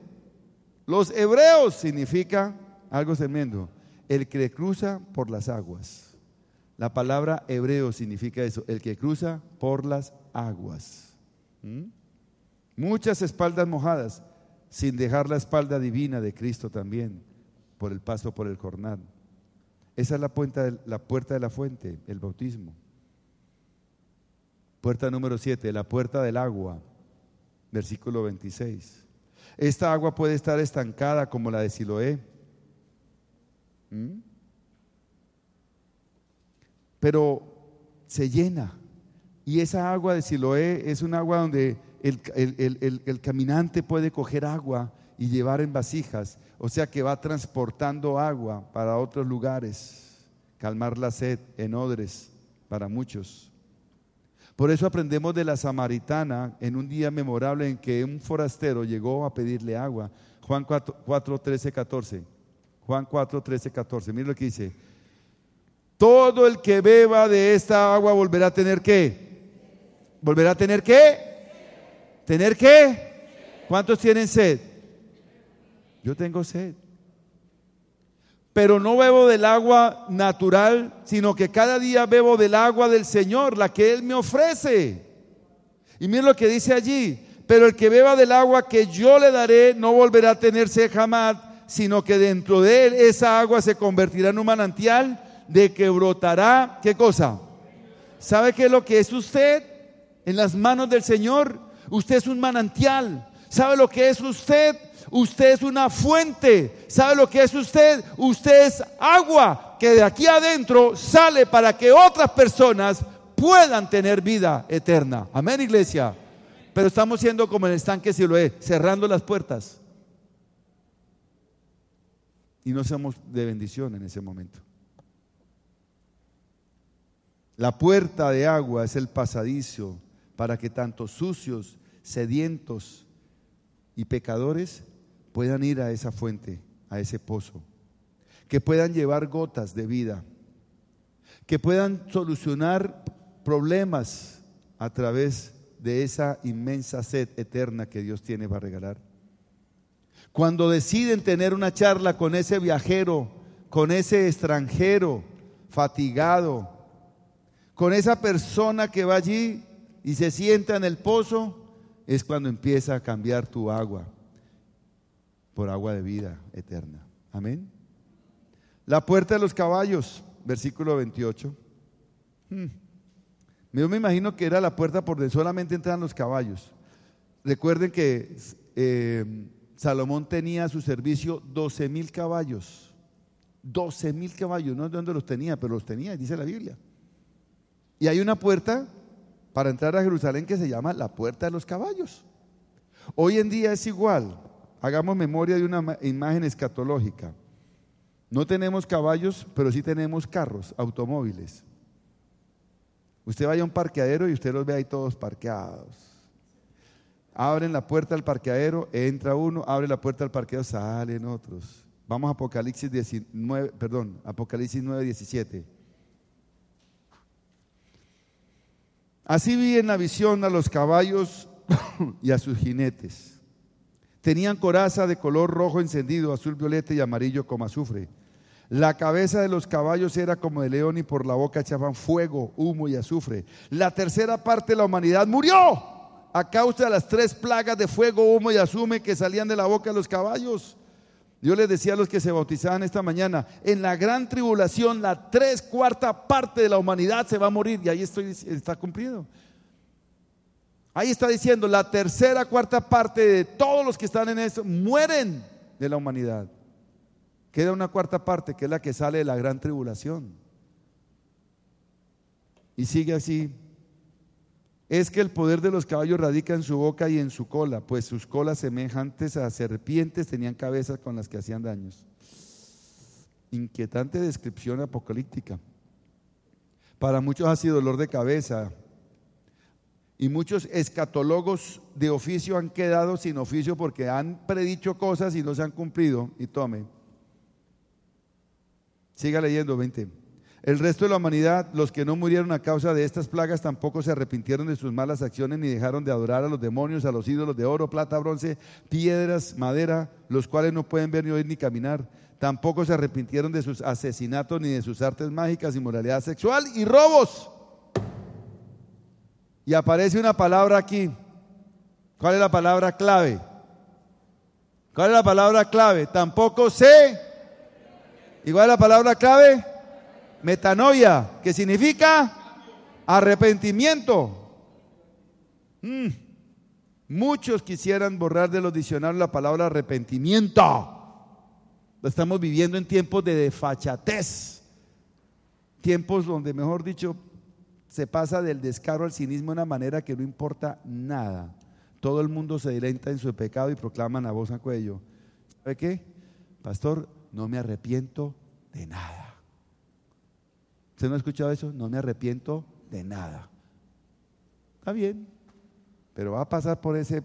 Los hebreos significa algo tremendo, el que cruza por las aguas. La palabra hebreo significa eso, el que cruza por las aguas. ¿Mm? Muchas espaldas mojadas, sin dejar la espalda divina de Cristo también, por el paso por el jornal. Esa es la puerta, de, la puerta de la fuente, el bautismo. Puerta número 7, la puerta del agua, versículo 26. Esta agua puede estar estancada como la de Siloé. ¿Mm? Pero se llena. Y esa agua de Siloé es un agua donde el, caminante puede coger agua y llevar en vasijas. O sea que va transportando agua para otros lugares, calmar la sed en odres para muchos. Por eso aprendemos de la samaritana en un día memorable en que un forastero llegó a pedirle agua. Juan 4, 13, 14. Juan 4, 13, 14. Mira lo que dice. Todo el que beba de esta agua volverá a tener que ¿Volverá a tener qué? ¿Tener qué? ¿Cuántos tienen sed? Yo tengo sed. Pero no bebo del agua natural, sino que cada día bebo del agua del Señor, la que Él me ofrece. Y mira lo que dice allí. Pero el que beba del agua que yo le daré no volverá a tener sed jamás, sino que dentro de él esa agua se convertirá en un manantial de que brotará, ¿qué cosa? ¿Sabe qué es lo que es usted? en las manos del Señor. Usted es un manantial. ¿Sabe lo que es usted? Usted es una fuente. ¿Sabe lo que es usted? Usted es agua que de aquí adentro sale para que otras personas puedan tener vida eterna. Amén, iglesia. Pero estamos siendo como el estanque Siloé, cerrando las puertas. Y no somos de bendición en ese momento. La puerta de agua es el pasadizo para que tanto sucios, sedientos y pecadores puedan ir a esa fuente, a ese pozo, que puedan llevar gotas de vida, que puedan solucionar problemas a través de esa inmensa sed eterna que Dios tiene para regalar. Cuando deciden tener una charla con ese viajero, con ese extranjero fatigado, con esa persona que va allí y se sienta en el pozo, es cuando empieza a cambiar tu agua. por agua de vida eterna. Amén. La puerta de los caballos, versículo 28. Hmm. Yo me imagino que era la puerta por donde solamente entran los caballos. Recuerden que eh, Salomón tenía a su servicio 12 mil caballos. 12 mil caballos, no sé dónde los tenía, pero los tenía, dice la Biblia. Y hay una puerta para entrar a Jerusalén que se llama la puerta de los caballos. Hoy en día es igual. Hagamos memoria de una imagen escatológica. No tenemos caballos, pero sí tenemos carros, automóviles. Usted vaya a un parqueadero y usted los ve ahí todos parqueados. Abren la puerta del parqueadero, entra uno, abre la puerta del parqueadero, salen otros. Vamos a Apocalipsis 19, perdón, Apocalipsis 9, 17. Así vi en la visión a los caballos y a sus jinetes. Tenían coraza de color rojo encendido, azul, violeta y amarillo como azufre. La cabeza de los caballos era como de león y por la boca echaban fuego, humo y azufre. La tercera parte de la humanidad murió a causa de las tres plagas de fuego, humo y azufre que salían de la boca de los caballos. Yo les decía a los que se bautizaban esta mañana, en la gran tribulación la tres cuarta parte de la humanidad se va a morir y ahí está cumplido. Ahí está diciendo, la tercera cuarta parte de todos los que están en eso mueren de la humanidad. Queda una cuarta parte que es la que sale de la gran tribulación. Y sigue así. Es que el poder de los caballos radica en su boca y en su cola, pues sus colas semejantes a serpientes tenían cabezas con las que hacían daños. Inquietante descripción apocalíptica. Para muchos ha sido dolor de cabeza. Y muchos escatólogos de oficio han quedado sin oficio porque han predicho cosas y no se han cumplido. Y tome. Siga leyendo, 20. El resto de la humanidad, los que no murieron a causa de estas plagas, tampoco se arrepintieron de sus malas acciones ni dejaron de adorar a los demonios, a los ídolos de oro, plata, bronce, piedras, madera, los cuales no pueden ver ni oír ni caminar. Tampoco se arrepintieron de sus asesinatos ni de sus artes mágicas, inmoralidad sexual y robos. Y aparece una palabra aquí. ¿Cuál es la palabra clave? ¿Cuál es la palabra clave? Tampoco se Igual la palabra clave, metanoia, que significa arrepentimiento. Mm. Muchos quisieran borrar de los diccionarios la palabra arrepentimiento. Estamos viviendo en tiempos de desfachatez, tiempos donde, mejor dicho, se pasa del descaro al cinismo de una manera que no importa nada. Todo el mundo se dilenta en su pecado y proclaman a voz a cuello. ¿Sabe qué? Pastor, no me arrepiento de nada. ¿Usted no ha escuchado eso? No me arrepiento de nada. Está bien, pero va a pasar por ese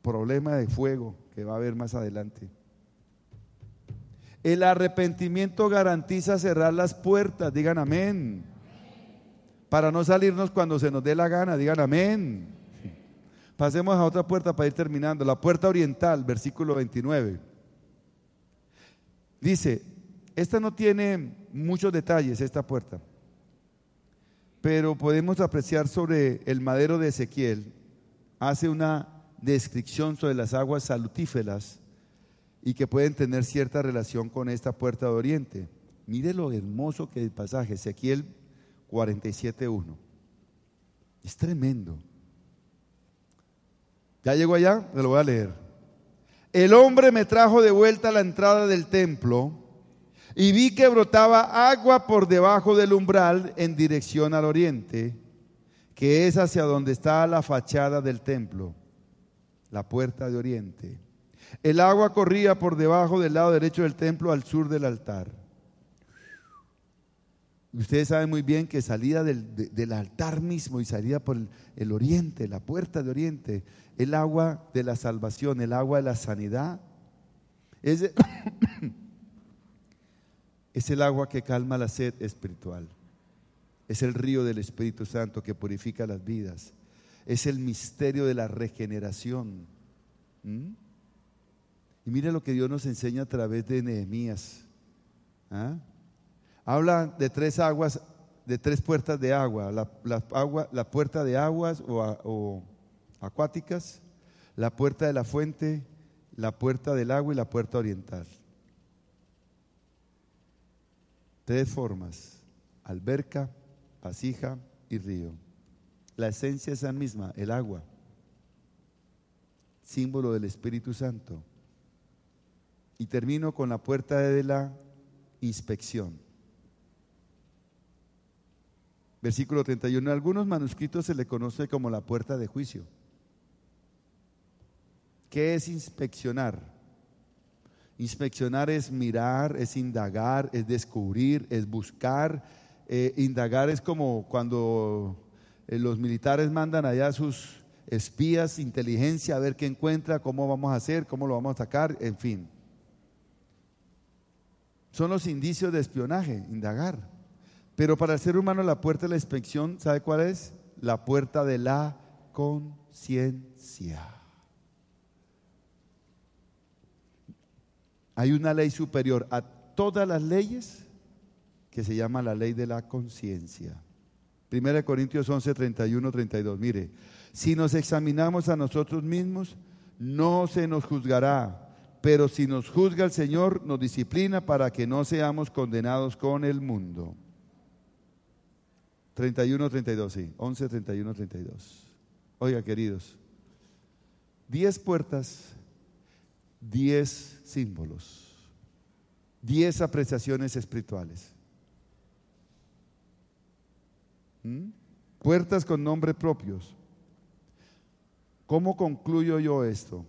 problema de fuego que va a haber más adelante. El arrepentimiento garantiza cerrar las puertas, digan amén. Para no salirnos cuando se nos dé la gana, digan amén. Pasemos a otra puerta para ir terminando. La puerta oriental, versículo 29. Dice, esta no tiene muchos detalles, esta puerta, pero podemos apreciar sobre el madero de Ezequiel. Hace una descripción sobre las aguas salutíferas y que pueden tener cierta relación con esta puerta de oriente. Mire lo hermoso que es el pasaje, Ezequiel 47.1. Es tremendo. ¿Ya llegó allá? Me lo voy a leer. El hombre me trajo de vuelta a la entrada del templo y vi que brotaba agua por debajo del umbral en dirección al oriente, que es hacia donde está la fachada del templo, la puerta de oriente. El agua corría por debajo del lado derecho del templo al sur del altar. Ustedes saben muy bien que salía del, altar mismo y salía por el oriente, la puerta de oriente, el agua de la salvación, el agua de la sanidad. Es, es el agua que calma la sed espiritual. Es el río del Espíritu Santo que purifica las vidas. Es el misterio de la regeneración. ¿Mm? Y mire lo que Dios nos enseña a través de Nehemías. ¿Ah? Habla de tres aguas, de tres puertas de agua. La, la puerta de aguas o acuáticas, la puerta de la fuente la puerta del agua y la puerta oriental. Tres formas, alberca, vasija y río. La esencia es la misma, el agua, símbolo del Espíritu Santo. Y termino con la puerta de la inspección. Versículo 31. En algunos manuscritos se le conoce como la puerta de juicio. ¿Qué es inspeccionar? Inspeccionar es mirar, es indagar, es descubrir, es buscar. Eh, indagar es como cuando eh, los militares mandan allá sus espías, inteligencia, a ver qué encuentra, cómo vamos a hacer, cómo lo vamos a atacar, en fin. Son los indicios de espionaje, indagar. Pero para el ser humano la puerta de la inspección, ¿sabe cuál es? La puerta de la conciencia. Hay una ley superior a todas las leyes que se llama la ley de la conciencia. Primera Corintios 11, 31, 32. Mire, si nos examinamos a nosotros mismos, no se nos juzgará pero si nos juzga el Señor, nos disciplina para que no seamos condenados con el mundo. 31, 32, sí, 11, 31, 32. Oiga, queridos, 10 puertas, 10 símbolos, 10 apreciaciones espirituales. ¿Mm? Puertas con nombres propios. ¿Cómo concluyo yo esto?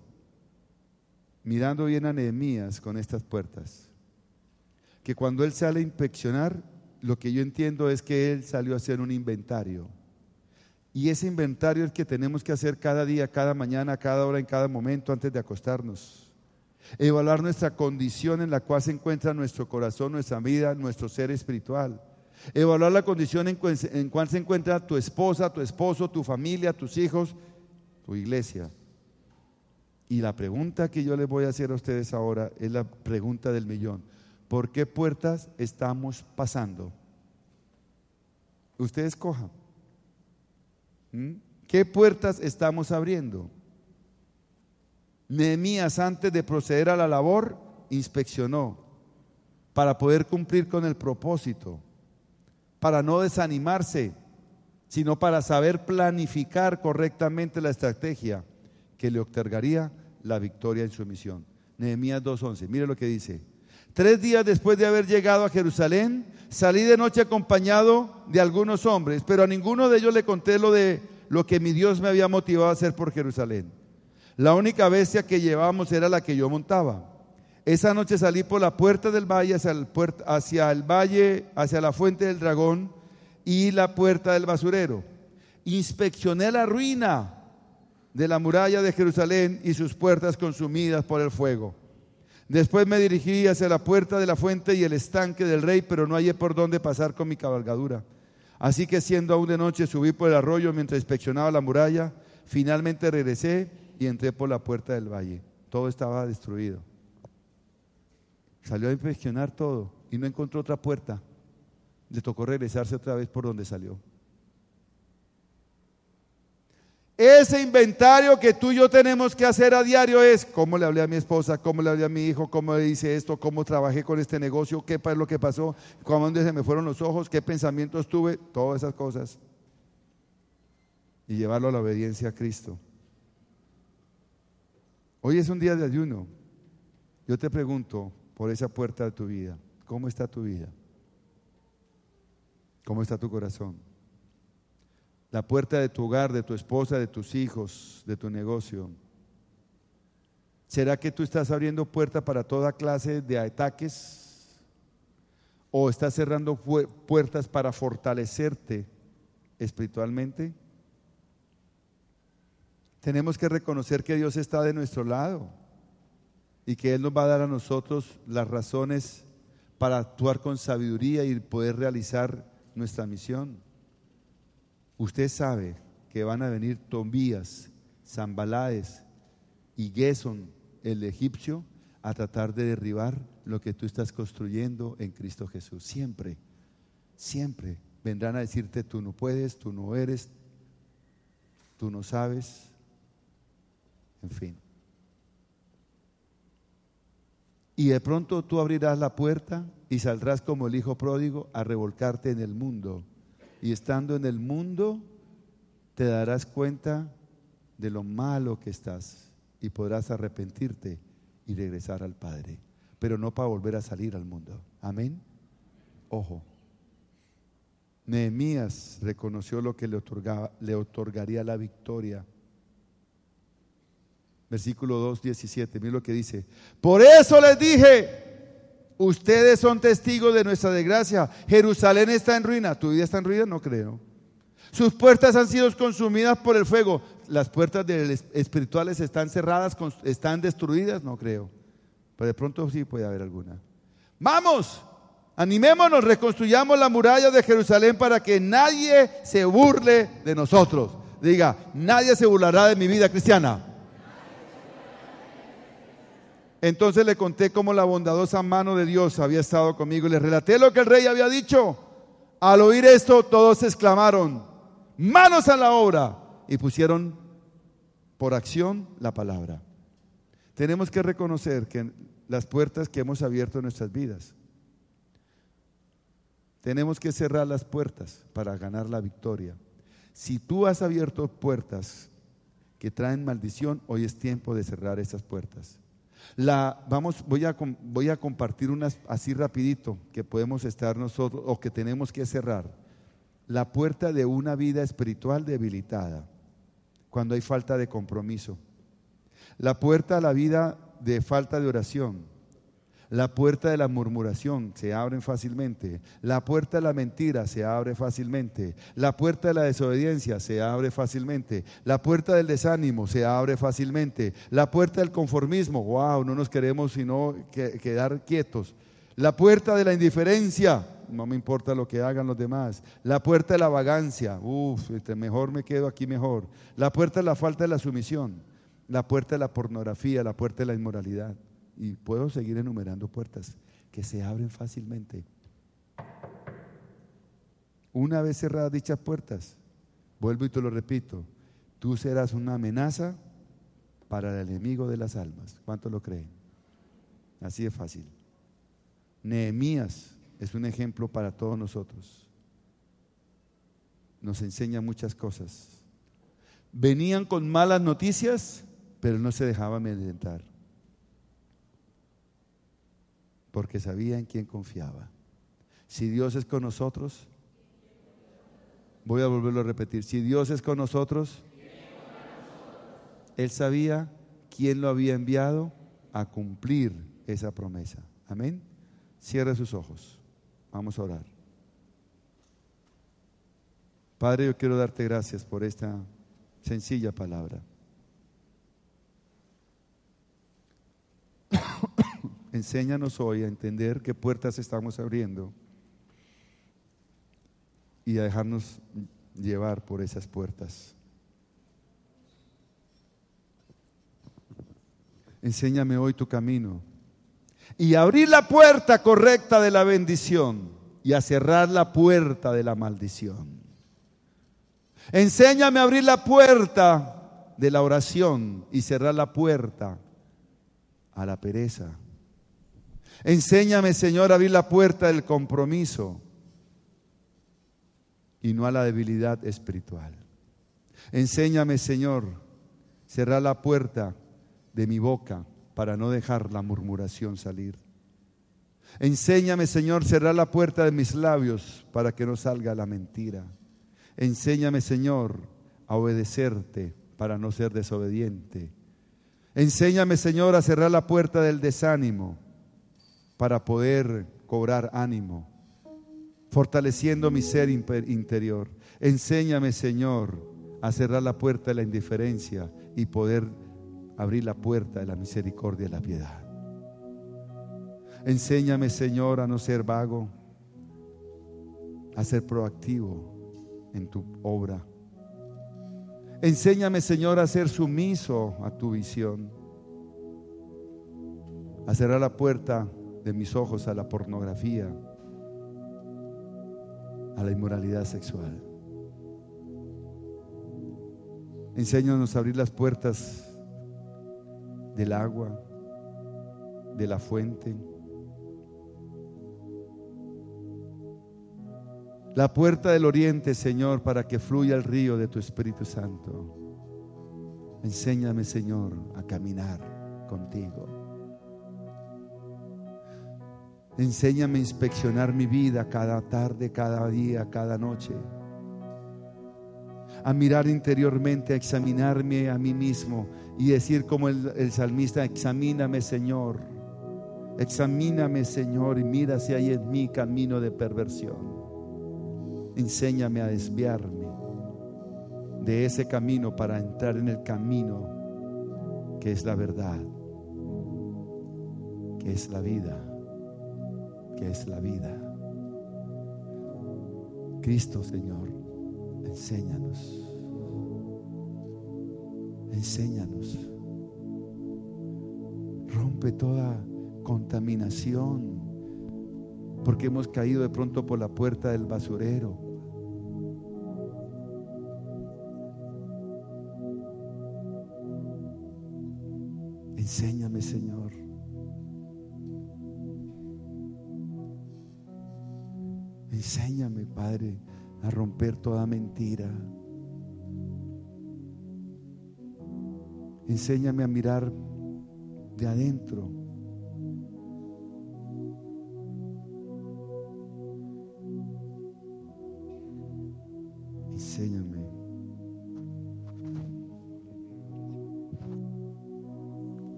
mirando bien a Nehemías con estas puertas, que cuando él sale a inspeccionar, lo que yo entiendo es que él salió a hacer un inventario. Y ese inventario es que tenemos que hacer cada día, cada mañana, cada hora, en cada momento antes de acostarnos. Evaluar nuestra condición en la cual se encuentra nuestro corazón, nuestra vida, nuestro ser espiritual. Evaluar la condición en, en cual se encuentra tu esposa, tu esposo, tu familia, tus hijos, tu iglesia. Y la pregunta que yo les voy a hacer a ustedes ahora es la pregunta del millón. ¿Por qué puertas estamos pasando? Ustedes cojan. ¿Mm? ¿Qué puertas estamos abriendo? Nehemías antes de proceder a la labor inspeccionó para poder cumplir con el propósito, para no desanimarse, sino para saber planificar correctamente la estrategia que le otorgaría la victoria en su misión. Nehemías 2.11, mire lo que dice. Tres días después de haber llegado a Jerusalén, salí de noche acompañado de algunos hombres, pero a ninguno de ellos le conté lo de lo que mi Dios me había motivado a hacer por Jerusalén. La única bestia que llevábamos era la que yo montaba. Esa noche salí por la puerta del valle hacia el, valle, hacia la fuente del dragón y la puerta del basurero. Inspeccioné la ruina de la muralla de Jerusalén y sus puertas consumidas por el fuego. Después me dirigí hacia la puerta de la fuente y el estanque del rey, pero no hallé por dónde pasar con mi cabalgadura. Así que siendo aún de noche subí por el arroyo mientras inspeccionaba la muralla. Finalmente regresé y entré por la puerta del valle. Todo estaba destruido. Salió a inspeccionar todo y no encontró otra puerta. Le tocó regresarse otra vez por donde salió. Ese inventario que tú y yo tenemos que hacer a diario es cómo le hablé a mi esposa, cómo le hablé a mi hijo, cómo le hice esto, cómo trabajé con este negocio, qué es lo que pasó, cómo se me fueron los ojos, qué pensamientos tuve, todas esas cosas. Y llevarlo a la obediencia a Cristo. Hoy es un día de ayuno. Yo te pregunto por esa puerta de tu vida, ¿cómo está tu vida? ¿Cómo está tu corazón? la puerta de tu hogar, de tu esposa, de tus hijos, de tu negocio? ¿Será que tú estás abriendo puerta para toda clase de ataques? ¿O estás cerrando puertas para fortalecerte espiritualmente? Tenemos que reconocer que Dios está de nuestro lado y que Él nos va a dar a nosotros las razones para actuar con sabiduría y poder realizar nuestra misión. Usted sabe que van a venir Tobías, Zambalaes y Gesón, el egipcio, a tratar de derribar lo que tú estás construyendo en Cristo Jesús. Siempre, siempre vendrán a decirte, tú no puedes, tú no eres, tú no sabes, en fin. Y de pronto tú abrirás la puerta y saldrás como el hijo pródigo a revolcarte en el mundo. Y estando en el mundo, te darás cuenta de lo malo que estás y podrás arrepentirte y regresar al Padre, pero no para volver a salir al mundo. Amén. Ojo. Nehemías reconoció lo que le, otorgaba, le otorgaría la victoria. Versículo 2, 17. Mira lo que dice. Por eso les dije, ustedes son testigos de nuestra desgracia. Jerusalén está en ruina. ¿Tu vida está en ruina? No creo. Sus puertas han sido consumidas por el fuego. Las puertas espirituales están cerradas, están destruidas, no creo. Pero de pronto sí puede haber alguna. Vamos, animémonos, reconstruyamos la muralla de Jerusalén para que nadie se burle de nosotros. Diga, nadie se burlará de mi vida cristiana. Entonces le conté cómo la bondadosa mano de Dios había estado conmigo y le relaté lo que el rey había dicho. Al oír esto, todos exclamaron, manos a la obra, y pusieron por acción la palabra. Tenemos que reconocer que las puertas que hemos abierto en nuestras vidas, tenemos que cerrar las puertas para ganar la victoria. Si tú has abierto puertas que traen maldición, hoy es tiempo de cerrar esas puertas. La, vamos, voy, a, voy a compartir unas así rapidito que podemos estar nosotros o que tenemos que cerrar la puerta de una vida espiritual debilitada, cuando hay falta de compromiso. La puerta a la vida de falta de oración. La puerta de la murmuración se abre fácilmente. La puerta de la mentira se abre fácilmente. La puerta de la desobediencia se abre fácilmente. La puerta del desánimo se abre fácilmente. La puerta del conformismo, wow, no nos queremos sino quedar quietos. La puerta de la indiferencia, no me importa lo que hagan los demás. La puerta de la vagancia, uff, este, mejor me quedo aquí mejor. La puerta de la falta de la sumisión. La puerta de la pornografía, la puerta de la inmoralidad. Y puedo seguir enumerando puertas que se abren fácilmente. Una vez cerradas dichas puertas, vuelvo y te lo repito, tú serás una amenaza para el enemigo de las almas. ¿Cuántos lo creen? Así de fácil. Nehemías es un ejemplo para todos nosotros. Nos enseña muchas cosas. Venían con malas noticias, pero no se dejaban amedrentar. Porque sabía en quién confiaba. Si Dios es con nosotros, voy a volverlo a repetir, si Dios es con nosotros, Él sabía quién lo había enviado a cumplir esa promesa. Amén. Cierre sus ojos. Vamos a orar. Padre, yo quiero darte gracias por esta sencilla palabra. Enséñanos hoy a entender qué puertas estamos abriendo y a dejarnos llevar por esas puertas. Enséñame hoy tu camino y abrir la puerta correcta de la bendición y a cerrar la puerta de la maldición. Enséñame a abrir la puerta de la oración y cerrar la puerta a la pereza. Enséñame, Señor, a abrir la puerta del compromiso y no a la debilidad espiritual. Enséñame, Señor, cerrar la puerta de mi boca para no dejar la murmuración salir. Enséñame, Señor, cerrar la puerta de mis labios para que no salga la mentira. Enséñame, Señor, a obedecerte para no ser desobediente. Enséñame, Señor, a cerrar la puerta del desánimo para poder cobrar ánimo, fortaleciendo mi ser interior. Enséñame, Señor, a cerrar la puerta de la indiferencia y poder abrir la puerta de la misericordia y la piedad. Enséñame, Señor, a no ser vago, a ser proactivo en tu obra. Enséñame, Señor, a ser sumiso a tu visión, a cerrar la puerta de mis ojos a la pornografía, a la inmoralidad sexual. Enséñanos a abrir las puertas del agua, de la fuente. La puerta del oriente, Señor, para que fluya el río de tu Espíritu Santo. Enséñame, Señor, a caminar contigo. Enséñame a inspeccionar mi vida cada tarde, cada día, cada noche. A mirar interiormente, a examinarme a mí mismo y decir como el, salmista, examíname Señor, examíname Señor y mira si hay en mí camino de perversión. Enséñame a desviarme de ese camino para entrar en el camino que es la verdad, que es la vida que es la vida. Cristo, Señor, enséñanos. Enséñanos. Rompe toda contaminación, porque hemos caído de pronto por la puerta del basurero. Enséñame, Señor. Enséñame, Padre, a romper toda mentira. Enséñame a mirar de adentro.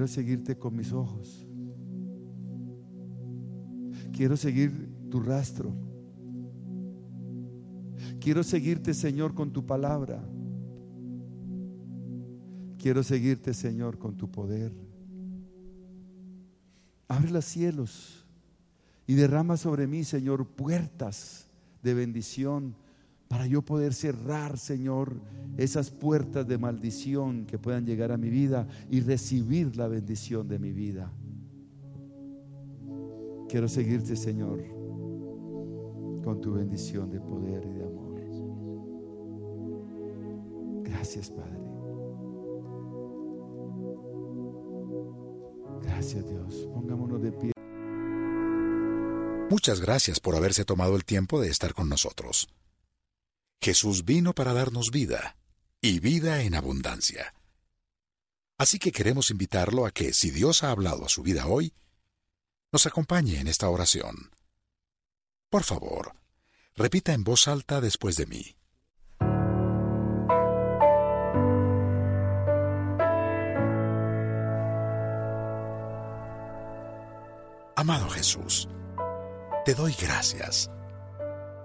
Quiero seguirte con mis ojos. Quiero seguir tu rastro. Quiero seguirte, Señor, con tu palabra. Quiero seguirte, Señor, con tu poder. Abre los cielos y derrama sobre mí, Señor, puertas de bendición para yo poder cerrar, Señor, esas puertas de maldición que puedan llegar a mi vida y recibir la bendición de mi vida. Quiero seguirte, Señor, con tu bendición de poder y de amor. Gracias, Padre. Gracias, Dios. Pongámonos de pie. Muchas gracias por haberse tomado el tiempo de estar con nosotros. Jesús vino para darnos vida, y vida en abundancia. Así que queremos invitarlo a que, si Dios ha hablado a su vida hoy, nos acompañe en esta oración. Por favor, repita en voz alta después de mí. Amado Jesús, te doy gracias.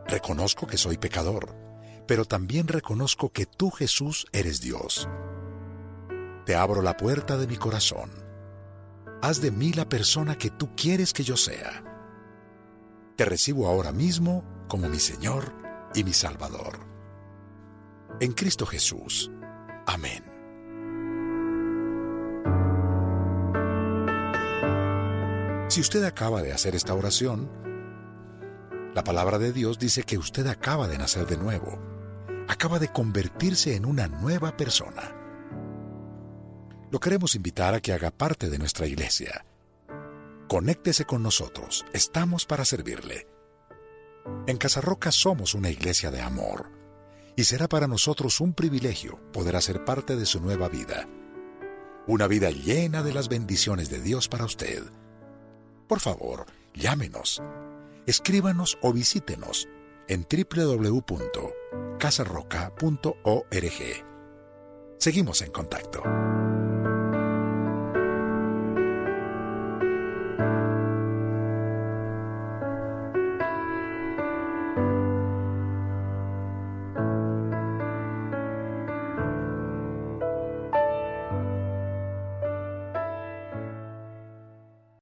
Reconozco que soy pecador pero también reconozco que tú, Jesús, eres Dios. Te abro la puerta de mi corazón. Haz de mí la persona que tú quieres que yo sea. Te recibo ahora mismo como mi Señor y mi Salvador. En Cristo Jesús. Amén. Si usted acaba de hacer esta oración, la palabra de Dios dice que usted acaba de nacer de nuevo acaba de convertirse en una nueva persona. Lo queremos invitar a que haga parte de nuestra iglesia. Conéctese con nosotros, estamos para servirle. En Casarroca somos una iglesia de amor y será para nosotros un privilegio poder hacer parte de su nueva vida. Una vida llena de las bendiciones de Dios para usted. Por favor, llámenos, escríbanos o visítenos en www.casarroca.org. Seguimos en contacto.